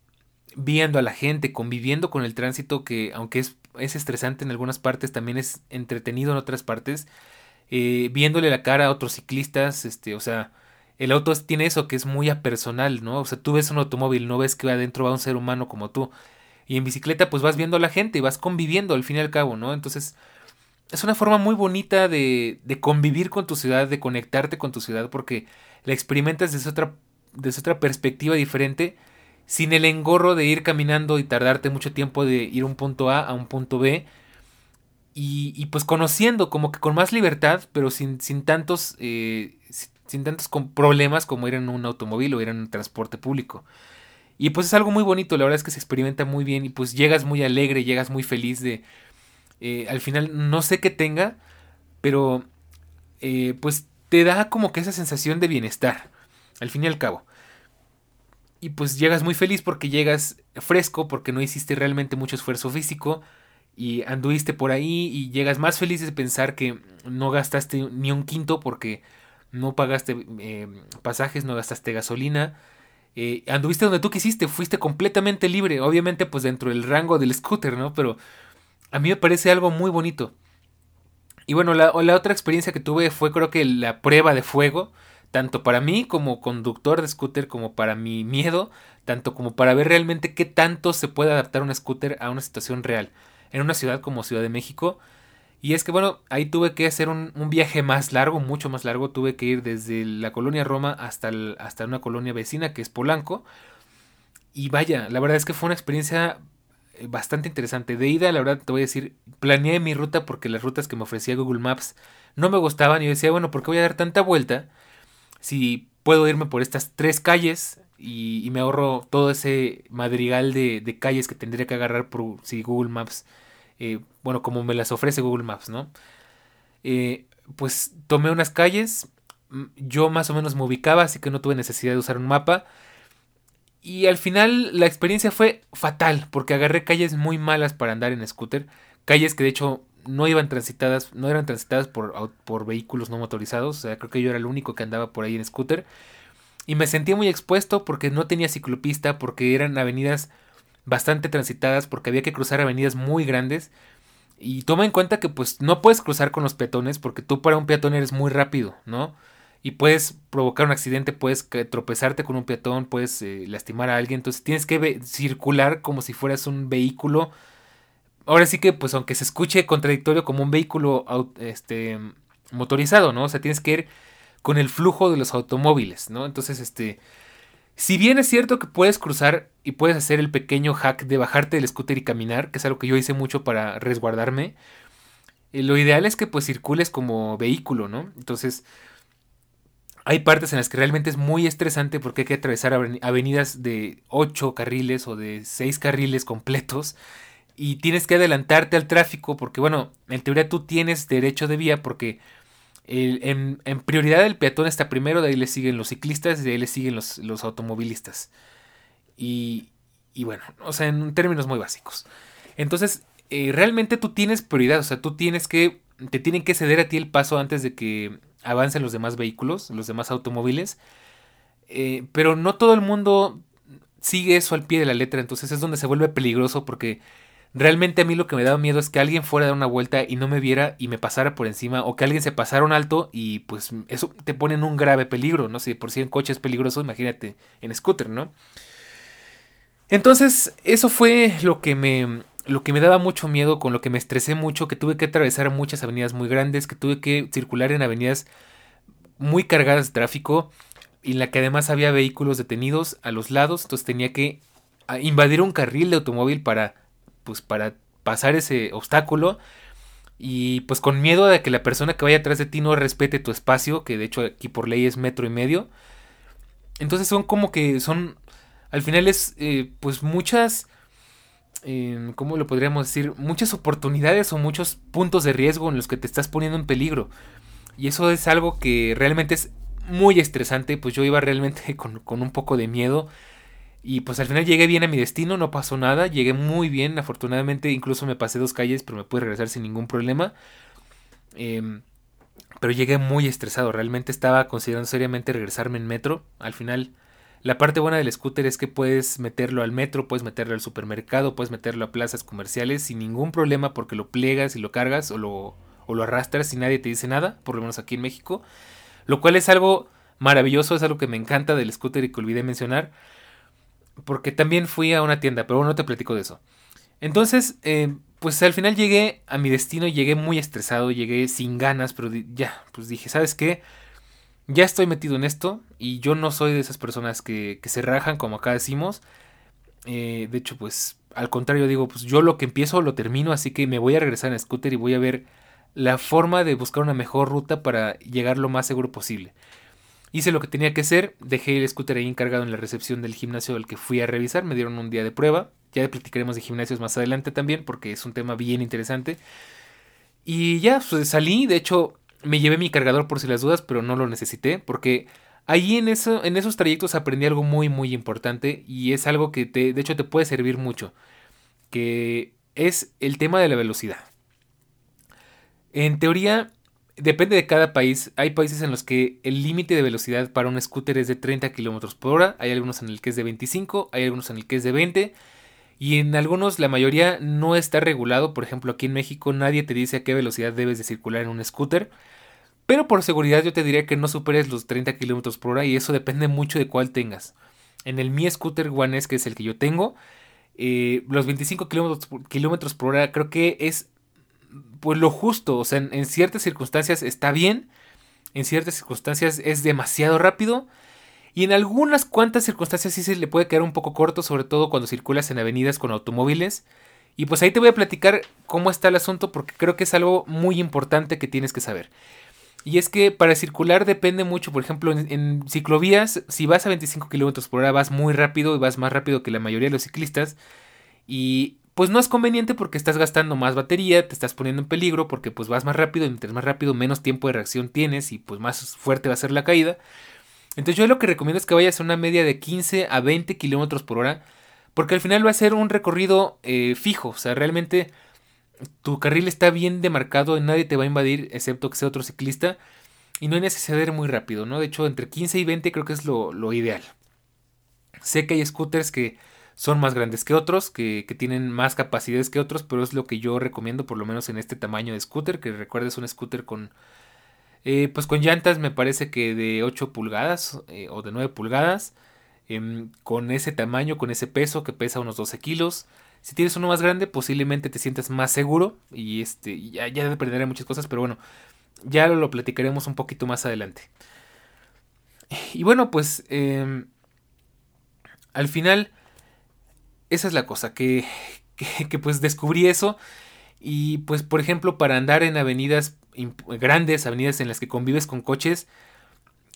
viendo a la gente, conviviendo con el tránsito que aunque es, es estresante en algunas partes, también es entretenido en otras partes eh, viéndole la cara a otros ciclistas, este, o sea, el auto tiene eso que es muy apersonal, ¿no? O sea, tú ves un automóvil, no ves que adentro va un ser humano como tú. Y en bicicleta, pues vas viendo a la gente y vas conviviendo al fin y al cabo, ¿no? Entonces, es una forma muy bonita de, de convivir con tu ciudad, de conectarte con tu ciudad, porque la experimentas desde otra, desde otra perspectiva diferente, sin el engorro de ir caminando y tardarte mucho tiempo de ir un punto A a un punto B y, pues conociendo como que con más libertad, pero sin, sin tantos, eh, sin tantos problemas como ir en un automóvil o ir en un transporte público. Y pues es algo muy bonito, la verdad es que se experimenta muy bien y pues llegas muy alegre, llegas muy feliz de... Eh, al final no sé qué tenga, pero eh, pues te da como que esa sensación de bienestar, al fin y al cabo. Y pues llegas muy feliz porque llegas fresco, porque no hiciste realmente mucho esfuerzo físico, y anduviste por ahí y llegas más feliz de pensar que no gastaste ni un quinto porque no pagaste eh, pasajes, no gastaste gasolina. Eh, anduviste donde tú quisiste, fuiste completamente libre, obviamente pues dentro del rango del scooter, ¿no? Pero a mí me parece algo muy bonito. Y bueno, la, otra experiencia que tuve fue creo que la prueba de fuego, tanto para mí como conductor de scooter, como para mi miedo, tanto como para ver realmente qué tanto se puede adaptar un scooter a una situación real en una ciudad como Ciudad de México. Y es que bueno, ahí tuve que hacer un, viaje más largo, mucho más largo. Tuve que ir desde la colonia Roma hasta, hasta una colonia vecina que es Polanco. Y vaya, la verdad es que fue una experiencia bastante interesante. De ida, la verdad te voy a decir, planeé mi ruta porque las rutas que me ofrecía Google Maps no me gustaban. Y yo decía, bueno, ¿por qué voy a dar tanta vuelta? Si puedo irme por estas tres calles y, me ahorro todo ese madrigal de, de, calles que tendría que agarrar por si Google Maps, eh, bueno, como me las ofrece Google Maps, ¿no? Eh, pues tomé unas calles, mm, yo más o menos me ubicaba, así que no tuve necesidad de usar un mapa. Y al final la experiencia fue fatal, porque agarré calles muy malas para andar en scooter, calles que de hecho no iban transitadas, no eran transitadas por, por vehículos no motorizados, o sea, creo que yo era el único que andaba por ahí en scooter. Y me sentía muy expuesto porque no tenía ciclopista, porque eran avenidas bastante transitadas, porque había que cruzar avenidas muy grandes. Y toma en cuenta que pues no puedes cruzar con los peatones porque tú para un peatón eres muy rápido, ¿no? Y puedes provocar un accidente, puedes tropezarte con un peatón, puedes eh, lastimar a alguien. Entonces tienes que circular como si fueras un vehículo. Ahora sí que pues aunque se escuche contradictorio como un vehículo este, motorizado, ¿no? O sea, tienes que ir con el flujo de los automóviles, ¿no? Entonces, este, si bien es cierto que puedes cruzar y puedes hacer el pequeño hack de bajarte del scooter y caminar, que es algo que yo hice mucho para resguardarme, eh, lo ideal es que pues circules como vehículo, ¿no? Entonces, hay partes en las que realmente es muy estresante porque hay que atravesar avenidas de 8 carriles o de 6 carriles completos y tienes que adelantarte al tráfico porque, bueno, en teoría tú tienes derecho de vía porque en, prioridad el peatón está primero, de ahí le siguen los ciclistas y de ahí le siguen los, automovilistas. Y, bueno, o sea, en términos muy básicos. Entonces, eh, realmente tú tienes prioridad, o sea, tú tienes que, te tienen que ceder a ti el paso antes de que avancen los demás vehículos, los demás automóviles. Eh, pero no todo el mundo sigue eso al pie de la letra, entonces es donde se vuelve peligroso porque Realmente a mí lo que me daba miedo es que alguien fuera a dar una vuelta y no me viera y me pasara por encima o que alguien se pasara un alto y pues eso te pone en un grave peligro, ¿no? Si por si en coche es peligroso, imagínate en scooter, ¿no? Entonces, eso fue lo que me lo que me daba mucho miedo, con lo que me estresé mucho, que tuve que atravesar muchas avenidas muy grandes, que tuve que circular en avenidas muy cargadas de tráfico, y en la que además había vehículos detenidos a los lados, entonces tenía que invadir un carril de automóvil para pues para pasar ese obstáculo. y pues con miedo de que la persona que vaya atrás de ti no respete tu espacio, que de hecho aquí por ley es metro y medio. Entonces son como que son, al final es eh, pues muchas, ¿cómo lo podríamos decir? Muchas oportunidades o muchos puntos de riesgo en los que te estás poniendo en peligro. Y eso es algo que realmente es muy estresante, pues yo iba realmente con, con un poco de miedo. Y pues al final llegué bien a mi destino, no pasó nada, llegué muy bien, afortunadamente incluso me pasé dos calles, pero me pude regresar sin ningún problema. Em, pero llegué muy estresado, realmente estaba considerando seriamente regresarme en metro. Al final, la parte buena del scooter es que puedes meterlo al metro, puedes meterlo al supermercado, puedes meterlo a plazas comerciales sin ningún problema porque lo plegas y lo cargas o lo, o lo arrastras y nadie te dice nada, por lo menos aquí en México. Lo cual es algo maravilloso, es algo que me encanta del scooter y que olvidé mencionar porque también fui a una tienda, pero bueno, no te platico de eso. Entonces, eh, pues al final llegué a mi destino, llegué muy estresado, llegué sin ganas, pero ya, pues dije, ¿sabes qué? Ya estoy metido en esto y yo no soy de esas personas que, se rajan, como acá decimos. Eh, de hecho, pues al contrario digo, pues yo lo que empiezo lo termino, así que me voy a regresar en scooter y voy a ver la forma de buscar una mejor ruta para llegar lo más seguro posible. Hice lo que tenía que hacer, dejé el scooter ahí encargado en la recepción del gimnasio al que fui a revisar, me dieron un día de prueba, ya platicaremos de gimnasios más adelante también porque es un tema bien interesante. Y ya pues, salí, de hecho me llevé mi cargador por si las dudas, pero no lo necesité porque ahí en, eso, en esos trayectos aprendí algo muy muy importante y es algo que te, de hecho te puede servir mucho, que es el tema de la velocidad. En teoría, depende de cada país. Hay países en los que el límite de velocidad para un scooter es de 30 km por hora. Hay algunos en el que es de 25, hay algunos en el que es de 20. Y en algunos la mayoría no está regulado. Por ejemplo, aquí en México nadie te dice a qué velocidad debes de circular en un scooter. Pero por seguridad yo te diría que no superes los 30 km por hora y eso depende mucho de cuál tengas. En el Mi Scooter One S, que es el que yo tengo, eh, los 25 km por hora creo que es pues lo justo, o sea, en, ciertas circunstancias está bien, en ciertas circunstancias es demasiado rápido y en algunas cuantas circunstancias sí se le puede quedar un poco corto, sobre todo cuando circulas en avenidas con automóviles. Y pues ahí te voy a platicar cómo está el asunto porque creo que es algo muy importante que tienes que saber. Y es que para circular depende mucho, por ejemplo, en, ciclovías, si vas a 25 km por hora vas muy rápido y vas más rápido que la mayoría de los ciclistas. Y pues no es conveniente porque estás gastando más batería, te estás poniendo en peligro porque pues vas más rápido y mientras más rápido menos tiempo de reacción tienes y pues más fuerte va a ser la caída. Entonces yo lo que recomiendo es que vayas a una media de 15 a 20 kilómetros por hora porque al final va a ser un recorrido eh, fijo, o sea, realmente tu carril está bien demarcado y nadie te va a invadir excepto que sea otro ciclista y no hay necesidad de ir muy rápido, ¿no? De hecho, entre 15 y 20 creo que es lo, ideal. Sé que hay scooters que son más grandes que otros, que, tienen más capacidades que otros, pero es lo que yo recomiendo por lo menos en este tamaño de scooter, que recuerdes un scooter con... Eh, pues con llantas me parece que de 8 pulgadas eh, o de 9 pulgadas, em, con ese tamaño, con ese peso que pesa unos 12 kilos. Si tienes uno más grande, posiblemente te sientas más seguro y este ya, ya dependerá de muchas cosas, pero bueno, ya lo, platicaremos un poquito más adelante. Y bueno, pues em, al final esa es la cosa, que, que, pues descubrí eso. Y pues por ejemplo para andar en avenidas grandes, avenidas en las que convives con coches,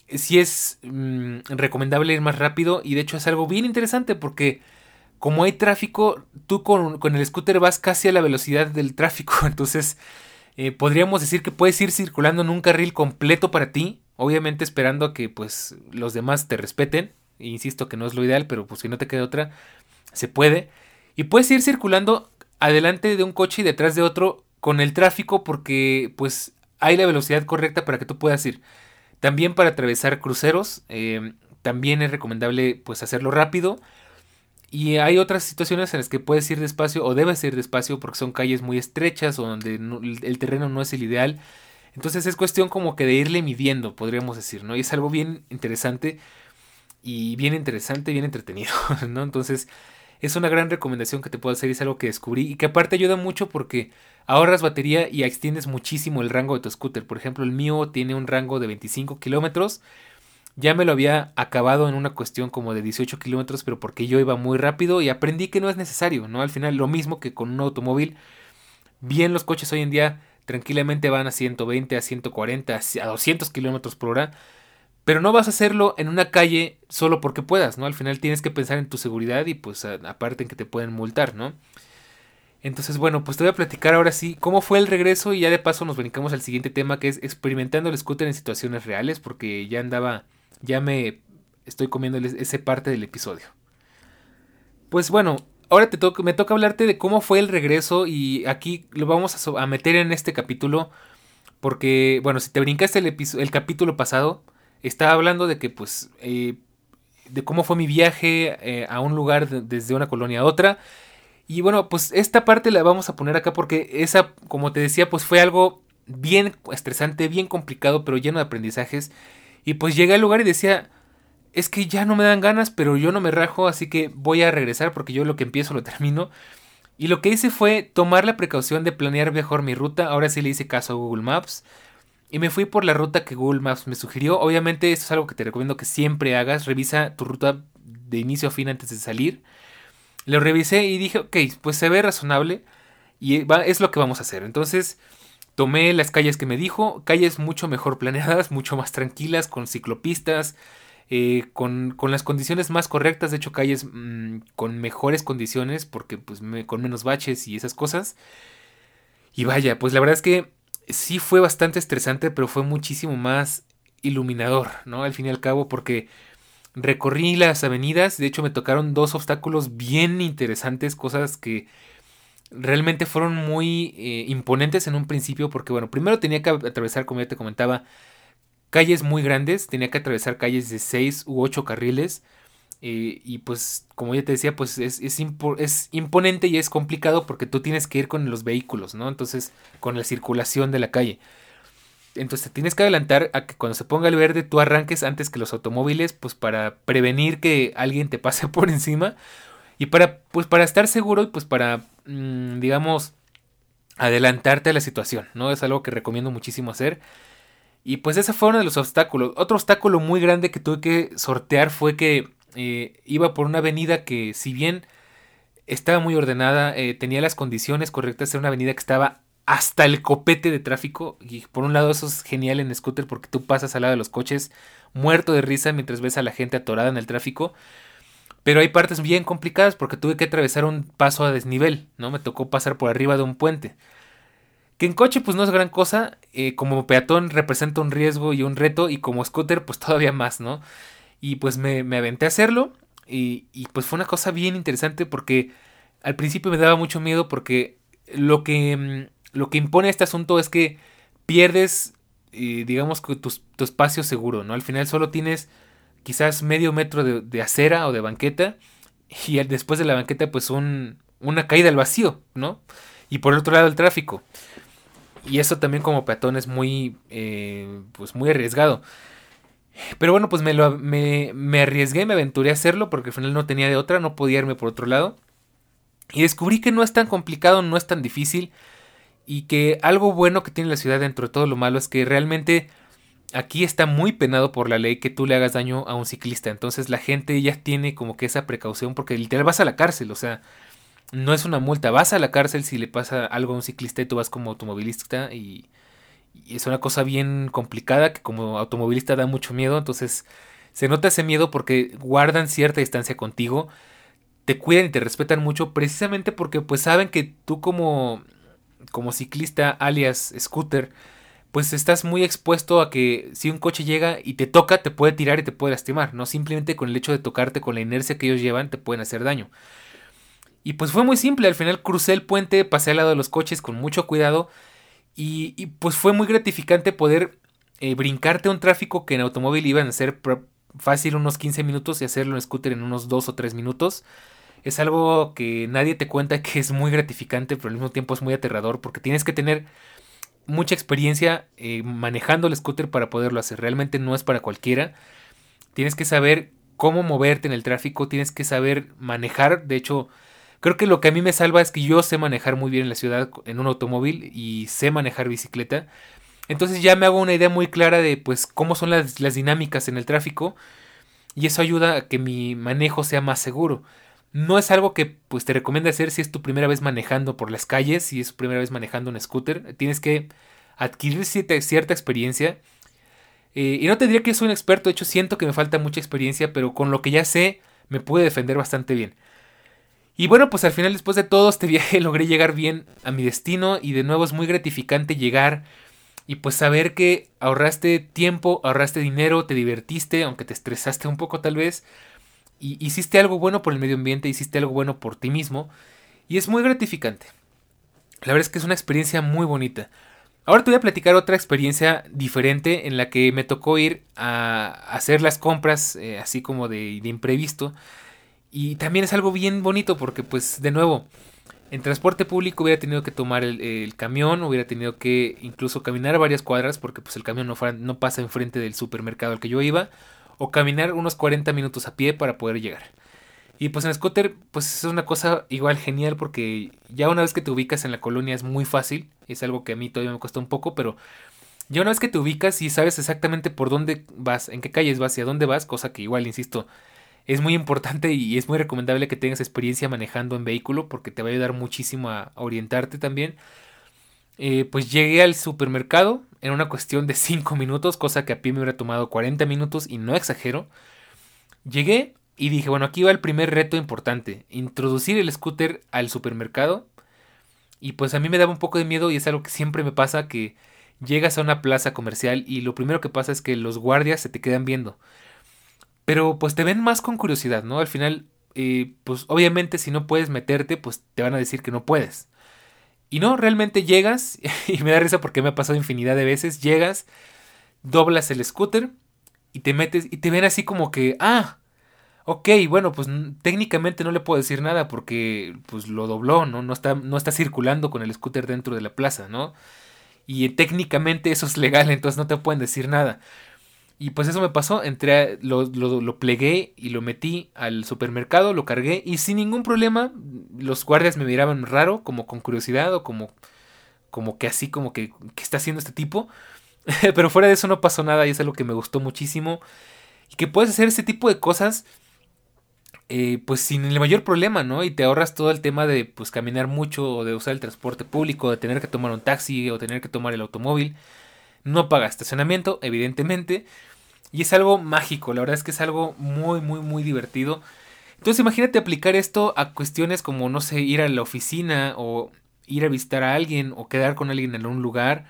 sí es mm, recomendable ir más rápido y de hecho es algo bien interesante porque como hay tráfico, tú con, con el scooter vas casi a la velocidad del tráfico, entonces eh, podríamos decir que puedes ir circulando en un carril completo para ti, obviamente esperando a que pues los demás te respeten, insisto que no es lo ideal, pero pues si no te queda otra, se puede. Y puedes ir circulando adelante de un coche y detrás de otro con el tráfico porque pues hay la velocidad correcta para que tú puedas ir. También para atravesar cruceros, eh, también es recomendable pues hacerlo rápido. Y hay otras situaciones en las que puedes ir despacio o debes ir despacio porque son calles muy estrechas o donde el terreno no es el ideal. Entonces es cuestión como que de irle midiendo, podríamos decir, ¿no? Y es algo bien interesante y bien interesante, bien entretenido, ¿no? Entonces es una gran recomendación que te puedo hacer, es algo que descubrí y que aparte ayuda mucho porque ahorras batería y extiendes muchísimo el rango de tu scooter. Por ejemplo, el mío tiene un rango de 25 kilómetros. Ya me lo había acabado en una cuestión como de 18 kilómetros, pero porque yo iba muy rápido y aprendí que no es necesario, ¿no? Al final lo mismo que con un automóvil. Bien los coches hoy en día tranquilamente van a 120, a 140, a 200 kilómetros por hora. Pero no vas a hacerlo en una calle solo porque puedas, ¿no? Al final tienes que pensar en tu seguridad y pues aparte en que te pueden multar, ¿no? Entonces, bueno, pues te voy a platicar ahora sí cómo fue el regreso y ya de paso nos brincamos al siguiente tema que es experimentando el scooter en situaciones reales porque ya andaba, ya me estoy comiendo ese parte del episodio. Pues bueno, ahora me toca hablarte de cómo fue el regreso y aquí lo vamos a, meter en este capítulo porque, bueno, si te brincaste el, el capítulo pasado, estaba hablando de que pues... Eh, de cómo fue mi viaje eh, a un lugar desde una colonia a otra. Y bueno, pues esta parte la vamos a poner acá porque esa, como te decía, pues fue algo bien estresante, bien complicado, pero lleno de aprendizajes. Y pues llegué al lugar y decía, es que ya no me dan ganas, pero yo no me rajo, así que voy a regresar porque yo lo que empiezo lo termino. Y lo que hice fue tomar la precaución de planear mejor mi ruta. Ahora sí le hice caso a Google Maps. Y me fui por la ruta que Google Maps me sugirió. Obviamente esto es algo que te recomiendo que siempre hagas. Revisa tu ruta de inicio a fin antes de salir. Lo revisé y dije, ok, pues se ve razonable. Y es lo que vamos a hacer. Entonces tomé las calles que me dijo. Calles mucho mejor planeadas, mucho más tranquilas, con ciclopistas eh, con, las condiciones más correctas, de hecho calles mm, con mejores condiciones, porque pues con menos baches y esas cosas. Y vaya, pues la verdad es que sí fue bastante estresante, pero fue muchísimo más iluminador, ¿no? Al fin y al cabo, porque recorrí las avenidas, de hecho me tocaron dos obstáculos bien interesantes, cosas que realmente fueron muy eh, imponentes en un principio, porque bueno, primero tenía que atravesar, como ya te comentaba, calles muy grandes, tenía que atravesar calles de 6 u 8 carriles. Eh, y pues, como ya te decía, pues es, es, imponente y es complicado porque tú tienes que ir con los vehículos, ¿no? Entonces, con la circulación de la calle. Entonces, te tienes que adelantar a que cuando se ponga el verde tú arranques antes que los automóviles, pues para prevenir que alguien te pase por encima. Y para, pues para estar seguro y pues para, mm, digamos, adelantarte a la situación, ¿no? Es algo que recomiendo muchísimo hacer. Y pues ese fue uno de los obstáculos. Otro obstáculo muy grande que tuve que sortear fue que eh, iba por una avenida que si bien estaba muy ordenada, eh, tenía las condiciones correctas, era una avenida que estaba hasta el copete de tráfico. Y por un lado eso es genial en scooter porque tú pasas al lado de los coches muerto de risa mientras ves a la gente atorada en el tráfico. Pero hay partes bien complicadas porque tuve que atravesar un paso a desnivel, ¿no? Me tocó pasar por arriba de un puente. Que en coche pues no es gran cosa, eh, como peatón representa un riesgo y un reto y como scooter pues todavía más, ¿no? Y pues me, aventé a hacerlo y, pues fue una cosa bien interesante porque al principio me daba mucho miedo porque lo que, mm, lo que impone este asunto es que pierdes, eh, digamos, tu, tu, espacio seguro, ¿no? Al final solo tienes quizás medio metro de, de acera o de banqueta y después de la banqueta pues un, una caída al vacío, ¿no? Y por el otro lado el tráfico. Y eso también como peatón es muy, eh, pues muy arriesgado. Pero bueno, pues me, lo, me, me arriesgué, me aventuré a hacerlo porque al final no tenía de otra, no podía irme por otro lado. Y descubrí que no es tan complicado, no es tan difícil. Y que algo bueno que tiene la ciudad dentro de todo lo malo es que realmente aquí está muy penado por la ley que tú le hagas daño a un ciclista. Entonces la gente ya tiene como que esa precaución porque literal vas a la cárcel. O sea, no es una multa. Vas a la cárcel si le pasa algo a un ciclista y tú vas como automovilista y, es una cosa bien complicada que como automovilista da mucho miedo. Entonces se nota ese miedo porque guardan cierta distancia contigo, te cuidan y te respetan mucho precisamente porque pues saben que tú como, como ciclista alias scooter pues estás muy expuesto a que si un coche llega y te toca te puede tirar y te puede lastimar, no simplemente con el hecho de tocarte con la inercia que ellos llevan te pueden hacer daño. Y pues fue muy simple, al final crucé el puente, pasé al lado de los coches con mucho cuidado y, pues fue muy gratificante poder eh, brincarte un tráfico que en automóvil iban a ser fácil unos 15 minutos y hacerlo en scooter en unos 2 o 3 minutos. Es algo que nadie te cuenta que es muy gratificante, pero al mismo tiempo es muy aterrador porque tienes que tener mucha experiencia eh, manejando el scooter para poderlo hacer. Realmente no es para cualquiera. Tienes que saber cómo moverte en el tráfico, tienes que saber manejar. De hecho, Creo que lo que a mí me salva es que yo sé manejar muy bien en la ciudad en un automóvil y sé manejar bicicleta. Entonces ya me hago una idea muy clara de pues cómo son las, dinámicas en el tráfico y eso ayuda a que mi manejo sea más seguro. No es algo que pues te recomienda hacer si es tu primera vez manejando por las calles, si es tu primera vez manejando un scooter. Tienes que adquirir cierta, cierta experiencia. Eh, y no te diría que soy un experto, de hecho siento que me falta mucha experiencia, pero con lo que ya sé me pude defender bastante bien. Y bueno, pues al final después de todo este viaje logré llegar bien a mi destino y de nuevo es muy gratificante llegar y pues saber que ahorraste tiempo, ahorraste dinero, te divertiste, aunque te estresaste un poco tal vez, y hiciste algo bueno por el medio ambiente, hiciste algo bueno por ti mismo, y es muy gratificante. La verdad es que es una experiencia muy bonita. Ahora te voy a platicar otra experiencia diferente en la que me tocó ir a hacer las compras eh, así como de, de imprevisto. Y también es algo bien bonito porque pues de nuevo, en transporte público hubiera tenido que tomar el, camión, hubiera tenido que incluso caminar varias cuadras porque pues el camión no, no pasa enfrente del supermercado al que yo iba, o caminar unos 40 minutos a pie para poder llegar. Y pues en scooter pues es una cosa igual genial porque ya una vez que te ubicas en la colonia es muy fácil, es algo que a mí todavía me cuesta un poco, pero ya una vez que te ubicas y sabes exactamente por dónde vas, en qué calles vas y a dónde vas, cosa que igual, insisto, es muy importante y es muy recomendable que tengas experiencia manejando en vehículo porque te va a ayudar muchísimo a, orientarte también. Eh, pues llegué al supermercado en una cuestión de 5 minutos, cosa que a pie me hubiera tomado 40 minutos y no exagero. Llegué y dije, bueno, aquí va el primer reto importante, introducir el scooter al supermercado. Y pues a mí me daba un poco de miedo y es algo que siempre me pasa que llegas a una plaza comercial y lo primero que pasa es que los guardias se te quedan viendo. Pero pues te ven más con curiosidad, ¿no? Al final, eh, pues obviamente si no puedes meterte, pues te van a decir que no puedes. Y no, realmente llegas, y me da risa porque me ha pasado infinidad de veces, llegas, doblas el scooter y te metes y te ven así como que, ah, ok, bueno, pues técnicamente no le puedo decir nada porque pues lo dobló, ¿no? No está, no está circulando con el scooter dentro de la plaza, ¿no? Y técnicamente eso es legal, entonces no te pueden decir nada. Y pues eso me pasó, entré, lo, lo, plegué y lo metí al supermercado, lo cargué y sin ningún problema los guardias me miraban raro, como con curiosidad o como, como que así, como que, ¿qué está haciendo este tipo? Pero fuera de eso no pasó nada y es algo que me gustó muchísimo. Y que puedes hacer ese tipo de cosas eh, pues sin el mayor problema, ¿no? Y te ahorras todo el tema de pues caminar mucho o de usar el transporte público, de tener que tomar un taxi o tener que tomar el automóvil no paga estacionamiento, evidentemente. Y es algo mágico, la verdad es que es algo muy, muy, muy divertido. Entonces imagínate aplicar esto a cuestiones como, no sé, ir a la oficina o ir a visitar a alguien o quedar con alguien en un lugar.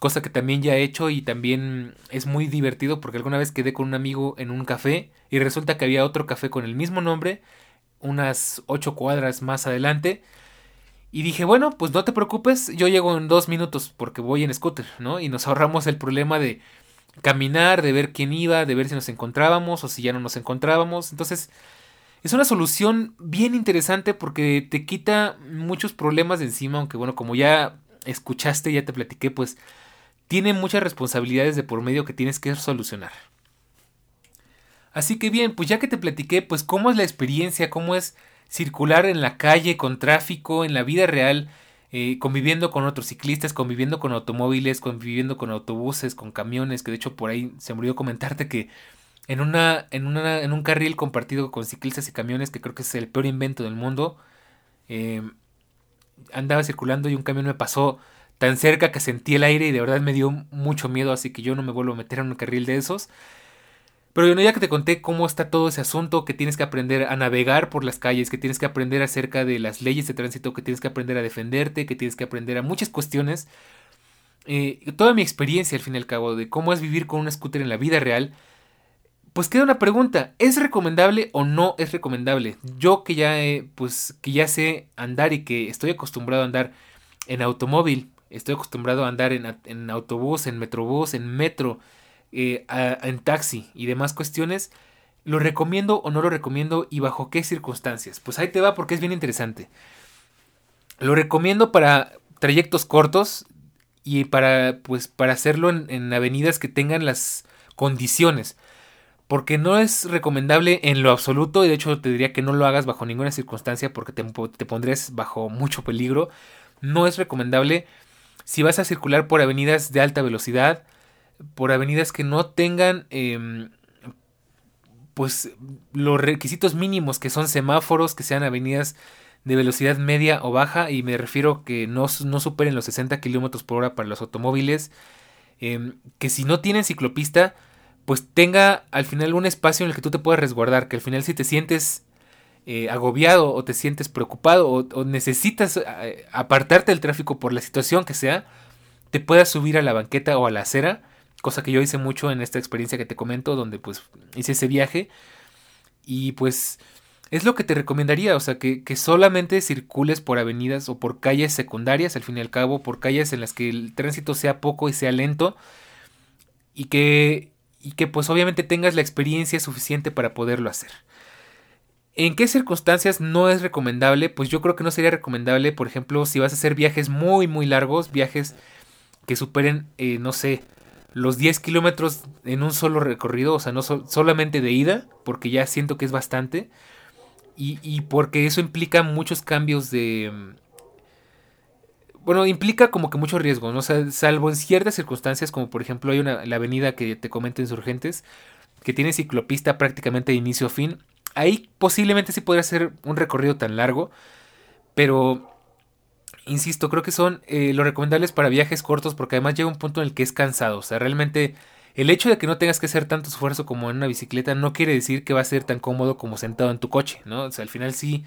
Cosa que también ya he hecho y también es muy divertido porque alguna vez quedé con un amigo en un café y resulta que había otro café con el mismo nombre, unas ocho cuadras más adelante. Y dije, bueno, pues no te preocupes, yo llego en dos minutos porque voy en scooter, ¿no? Y nos ahorramos el problema de caminar, de ver quién iba, de ver si nos encontrábamos o si ya no nos encontrábamos. Entonces, es una solución bien interesante porque te quita muchos problemas de encima, aunque bueno, como ya escuchaste, ya te platiqué, pues tiene muchas responsabilidades de por medio que tienes que solucionar. Así que bien, pues ya que te platiqué, pues cómo es la experiencia, cómo es circular en la calle con tráfico, en la vida real, eh, conviviendo con otros ciclistas, conviviendo con automóviles, conviviendo con autobuses, con camiones, que de hecho por ahí se me olvidó comentarte que en, una, en, una, en un carril compartido con ciclistas y camiones, que creo que es el peor invento del mundo, eh, andaba circulando y un camión me pasó tan cerca que sentí el aire y de verdad me dio mucho miedo, así que yo no me vuelvo a meter en un carril de esos. Pero ya que te conté cómo está todo ese asunto, que tienes que aprender a navegar por las calles, que tienes que aprender acerca de las leyes de tránsito, que tienes que aprender a defenderte, que tienes que aprender a muchas cuestiones, eh, toda mi experiencia al fin y al cabo de cómo es vivir con un scooter en la vida real, pues queda una pregunta, ¿es recomendable o no es recomendable? Yo que ya, pues, que ya sé andar y que estoy acostumbrado a andar en automóvil, estoy acostumbrado a andar en, en autobús, en metrobús, en metro, eh, en taxi y demás cuestiones, ¿lo recomiendo o no lo recomiendo y bajo qué circunstancias? Pues ahí te va porque es bien interesante. Lo recomiendo para trayectos cortos y para, pues, para hacerlo en, avenidas que tengan las condiciones. Porque no es recomendable en lo absoluto y de hecho te diría que no lo hagas bajo ninguna circunstancia porque te, te pondrías bajo mucho peligro. No es recomendable si vas a circular por avenidas de alta velocidad, por avenidas que no tengan em, pues los requisitos mínimos que son semáforos, que sean avenidas de velocidad media o baja, y me refiero que no, no superen los 60 kilómetros por hora para los automóviles, em, que si no tienen ciclopista, pues tenga al final un espacio en el que tú te puedas resguardar, que al final si te sientes eh, agobiado o te sientes preocupado o, necesitas eh, apartarte del tráfico por la situación que sea, te puedas subir a la banqueta o a la acera, cosa que yo hice mucho en esta experiencia que te comento, donde pues hice ese viaje y pues es lo que te recomendaría, o sea, que, que, solamente circules por avenidas o por calles secundarias, al fin y al cabo, por calles en las que el tránsito sea poco y sea lento, y que, y que pues obviamente tengas la experiencia suficiente para poderlo hacer. ¿En qué circunstancias no es recomendable? Pues yo creo que no sería recomendable, por ejemplo, si vas a hacer viajes muy, muy largos, viajes que superen, eh, no sé, los 10 kilómetros en un solo recorrido, o sea, no solamente de ida, porque ya siento que es bastante, y, y, porque eso implica muchos cambios de... Bueno, implica como que mucho riesgo, ¿no? O sea, salvo en ciertas circunstancias, como por ejemplo hay una, la avenida que te comento Insurgentes, que tiene ciclopista prácticamente de inicio a fin, Ahí posiblemente sí podría ser un recorrido tan largo, pero insisto, creo que son eh, lo recomendables para viajes cortos porque además llega un punto en el que es cansado. O sea, realmente el hecho de que no tengas que hacer tanto esfuerzo como en una bicicleta no quiere decir que va a ser tan cómodo como sentado en tu coche, ¿no? O sea, al final sí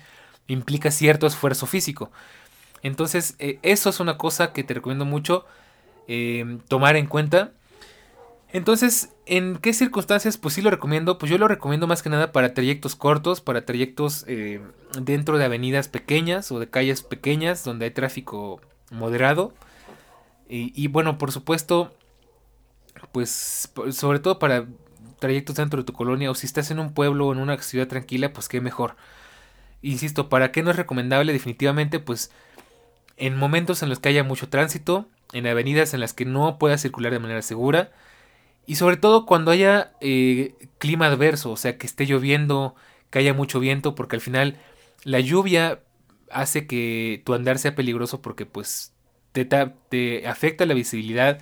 implica cierto esfuerzo físico. Entonces, eh, eso es una cosa que te recomiendo mucho eh, tomar en cuenta. Entonces, ¿en qué circunstancias? Pues sí lo recomiendo. Pues yo lo recomiendo más que nada para trayectos cortos, para trayectos eh, dentro de avenidas pequeñas o de calles pequeñas donde hay tráfico moderado. Y, bueno, por supuesto, pues sobre todo para trayectos dentro de tu colonia o si estás en un pueblo o en una ciudad tranquila, pues qué mejor. Insisto, ¿para qué no es recomendable? Definitivamente, pues en momentos en los que haya mucho tránsito, en avenidas en las que no puedas circular de manera segura, y sobre todo cuando haya eh, clima adverso, o sea, que esté lloviendo, que haya mucho viento, porque al final la lluvia hace que tu andar sea peligroso porque pues te, te afecta la visibilidad,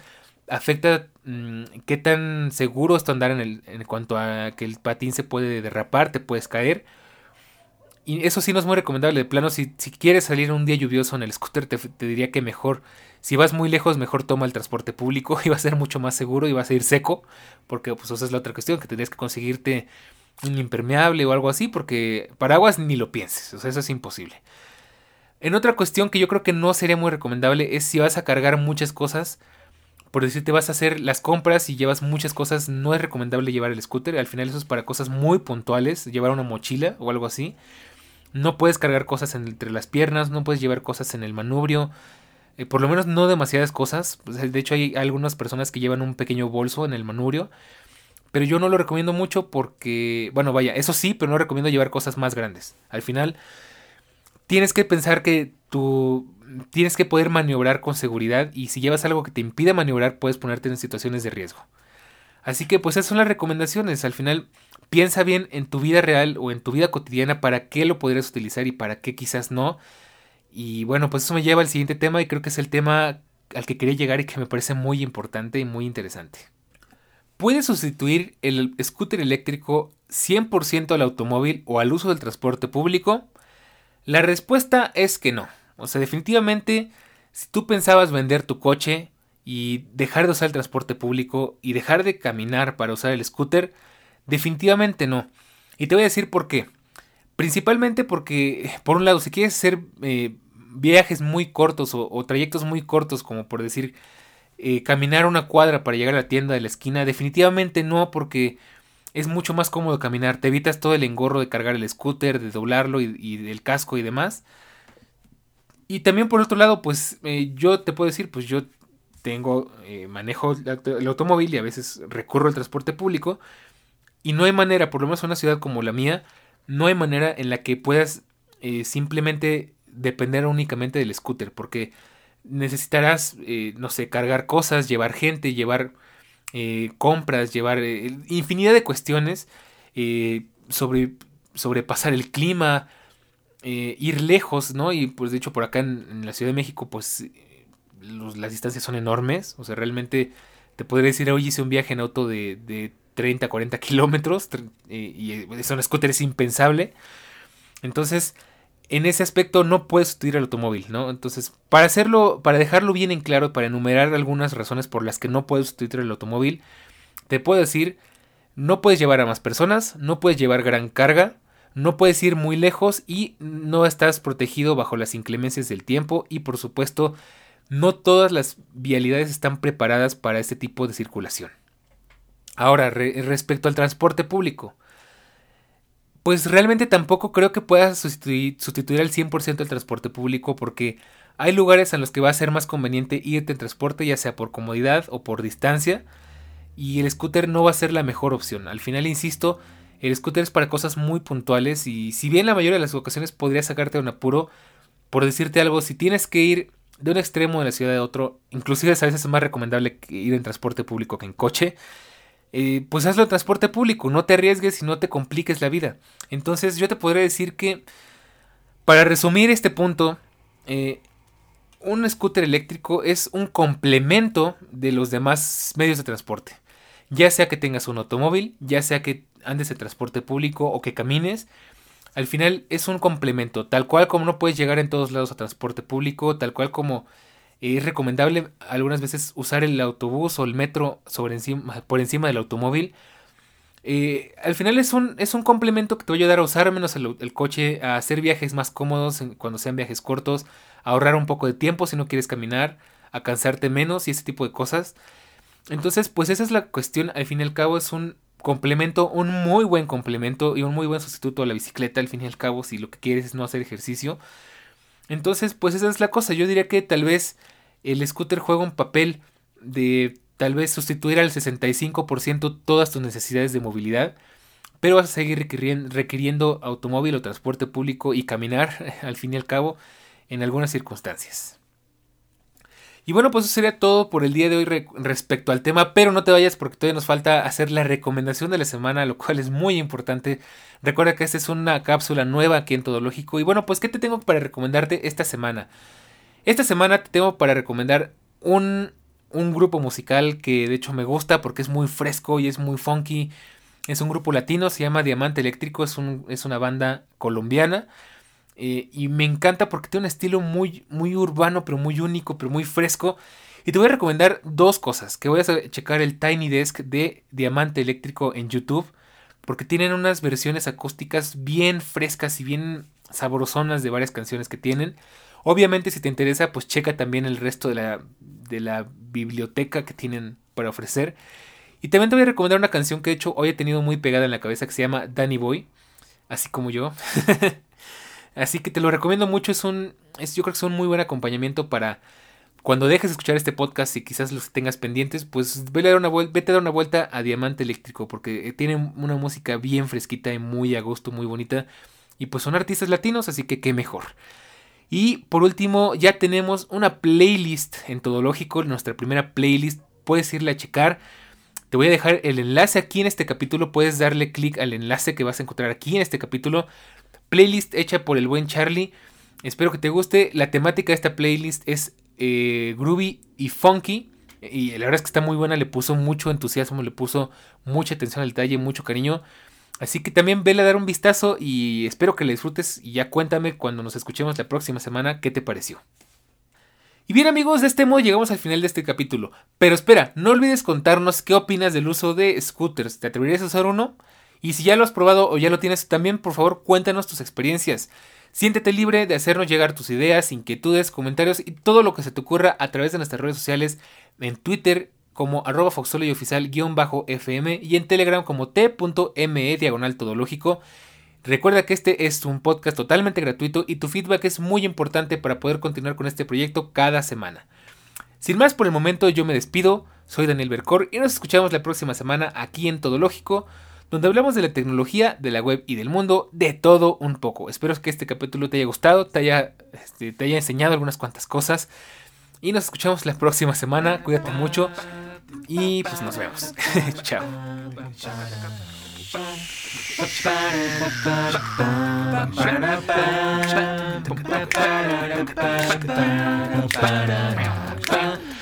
afecta mm, qué tan seguro es tu andar en, el, en cuanto a que el patín se puede derrapar, te puedes caer. Y eso sí no es muy recomendable. De plano, si, si quieres salir un día lluvioso en el scooter, te, te diría que mejor si vas muy lejos, mejor toma el transporte público y va a ser mucho más seguro y vas a ir seco, porque pues esa es la otra cuestión, que tendrías que conseguirte un impermeable o algo así, porque paraguas ni lo pienses, o sea, eso es imposible. En otra cuestión que yo creo que no sería muy recomendable es si vas a cargar muchas cosas, por decir, te vas a hacer las compras y llevas muchas cosas, no es recomendable llevar el scooter, al final eso es para cosas muy puntuales, llevar una mochila o algo así. No puedes cargar cosas entre las piernas, no puedes llevar cosas en el manubrio, eh, por lo menos no demasiadas cosas. De hecho, hay algunas personas que llevan un pequeño bolso en el manubrio. Pero yo no lo recomiendo mucho porque, bueno, vaya, eso sí, pero no recomiendo llevar cosas más grandes. Al final, tienes que pensar que tú tienes que poder maniobrar con seguridad y si llevas algo que te impide maniobrar, puedes ponerte en situaciones de riesgo. Así que, pues esas son las recomendaciones. Al final, piensa bien en tu vida real o en tu vida cotidiana para qué lo podrías utilizar y para qué quizás no. Y bueno, pues eso me lleva al siguiente tema y creo que es el tema al que quería llegar y que me parece muy importante y muy interesante. ¿Puede sustituir el scooter eléctrico 100% al automóvil o al uso del transporte público? La respuesta es que no. O sea, definitivamente, si tú pensabas vender tu coche y dejar de usar el transporte público y dejar de caminar para usar el scooter, definitivamente no. Y te voy a decir por qué. Principalmente porque, por un lado, si quieres hacer eh, viajes muy cortos o, trayectos muy cortos, como por decir eh, caminar una cuadra para llegar a la tienda de la esquina, definitivamente no, porque es mucho más cómodo caminar. Te evitas todo el engorro de cargar el scooter, de doblarlo y, el casco y demás. Y también por otro lado, pues eh, yo te puedo decir, pues yo tengo, eh, manejo el automóvil y a veces recurro al transporte público. Y no hay manera, por lo menos en una ciudad como la mía, no hay manera en la que puedas simplemente depender únicamente del scooter, porque necesitarás, eh, no sé, cargar cosas, llevar gente, llevar eh, compras, llevar eh, infinidad de cuestiones sobre sobrepasar el clima, ir lejos, ¿no? Y pues de hecho por acá en, la Ciudad de México, pues las distancias son enormes, o sea, realmente te podría decir, hoy hice un viaje en auto de, de 30, 40 kilómetros. Y eso en scooter es impensable. Entonces, en ese aspecto no puedes sustituir el automóvil, ¿no? Entonces, para hacerlo, para dejarlo bien en claro, para enumerar algunas razones por las que no puedes sustituir el automóvil, te puedo decir, no puedes llevar a más personas, no puedes llevar gran carga, no puedes ir muy lejos y no estás protegido bajo las inclemencias del tiempo y por supuesto no todas las vialidades están preparadas para este tipo de circulación. Ahora, respecto al transporte público, pues realmente tampoco creo que puedas sustituir, al 100% el transporte público porque hay lugares en los que va a ser más conveniente irte en transporte ya sea por comodidad o por distancia y el scooter no va a ser la mejor opción. Al final, insisto, el scooter es para cosas muy puntuales y si bien la mayoría de las ocasiones podría sacarte de un apuro, por decirte algo, si tienes que ir de un extremo de la ciudad a otro, inclusive a veces es más recomendable ir en transporte público que en coche, eh, pues hazlo en transporte público, no te arriesgues y no te compliques la vida. Entonces yo te podría decir que, para resumir este punto, eh, un scooter eléctrico es un complemento de los demás medios de transporte. Ya sea que tengas un automóvil, ya sea que andes de transporte público o que camines, al final es un complemento, tal cual como no puedes llegar en todos lados a transporte público, tal cual como es recomendable algunas veces usar el autobús o el metro sobre encima, por encima del automóvil. Eh, al final es un, es un complemento que te va a ayudar a usar menos el, coche, a hacer viajes más cómodos cuando sean viajes cortos, a ahorrar un poco de tiempo si no quieres caminar, a cansarte menos y ese tipo de cosas. Entonces, pues esa es la cuestión. Al fin y al cabo es un complemento, un muy buen complemento y un muy buen sustituto a la bicicleta, al fin y al cabo, si lo que quieres es no hacer ejercicio. Entonces, pues esa es la cosa. Yo diría que tal vez el scooter juega un papel de tal vez sustituir al 65% todas tus necesidades de movilidad, pero vas a seguir requiriendo automóvil o transporte público y caminar, al fin y al cabo, en algunas circunstancias. Y bueno, pues eso sería todo por el día de hoy respecto al tema, pero no te vayas porque todavía nos falta hacer la recomendación de la semana, lo cual es muy importante. Recuerda que esta es una cápsula nueva aquí en Todológico. Y bueno, pues ¿qué te tengo para recomendarte esta semana? Esta semana te tengo para recomendar un, un grupo musical que de hecho me gusta porque es muy fresco y es muy funky. Es un grupo latino, se llama Diamante Eléctrico, es, un, es una banda colombiana. Eh, y me encanta porque tiene un estilo muy, muy urbano, pero muy único, pero muy fresco. Y te voy a recomendar dos cosas. Que voy a checar el Tiny Desk de Diamante Eléctrico en YouTube. Porque tienen unas versiones acústicas bien frescas y bien sabrosonas de varias canciones que tienen. Obviamente si te interesa, pues checa también el resto de la, de la biblioteca que tienen para ofrecer. Y también te voy a recomendar una canción que de hecho hoy he tenido muy pegada en la cabeza que se llama Danny Boy. Así como yo. Así que te lo recomiendo mucho. Es un. Es, yo creo que es un muy buen acompañamiento para. Cuando dejes de escuchar este podcast y quizás los tengas pendientes, pues vete a, dar una vete a dar una vuelta a Diamante Eléctrico porque eh, tiene una música bien fresquita y muy a gusto, muy bonita. Y pues son artistas latinos, así que qué mejor. Y por último, ya tenemos una playlist en Todológico, nuestra primera playlist. Puedes irle a checar. Te voy a dejar el enlace aquí en este capítulo. Puedes darle clic al enlace que vas a encontrar aquí en este capítulo playlist hecha por el buen Charlie. Espero que te guste. La temática de esta playlist es eh, groovy y funky. Y la verdad es que está muy buena. Le puso mucho entusiasmo, le puso mucha atención al detalle, mucho cariño. Así que también vele a dar un vistazo y espero que la disfrutes. Y ya cuéntame cuando nos escuchemos la próxima semana qué te pareció. Y bien amigos, de este modo llegamos al final de este capítulo. Pero espera, no olvides contarnos qué opinas del uso de scooters. ¿Te atreverías a usar uno? Y si ya lo has probado o ya lo tienes, también por favor cuéntanos tus experiencias. Siéntete libre de hacernos llegar tus ideas, inquietudes, comentarios y todo lo que se te ocurra a través de nuestras redes sociales en Twitter como arroba foxolioficial-fm y en Telegram como t.me diagonal todológico. Recuerda que este es un podcast totalmente gratuito y tu feedback es muy importante para poder continuar con este proyecto cada semana. Sin más por el momento yo me despido, soy Daniel Bercor y nos escuchamos la próxima semana aquí en Todológico donde hablamos de la tecnología, de la web y del mundo, de todo un poco. Espero que este capítulo te haya gustado, te haya, este, te haya enseñado algunas cuantas cosas. Y nos escuchamos la próxima semana. Cuídate mucho. Y pues nos vemos. Chao.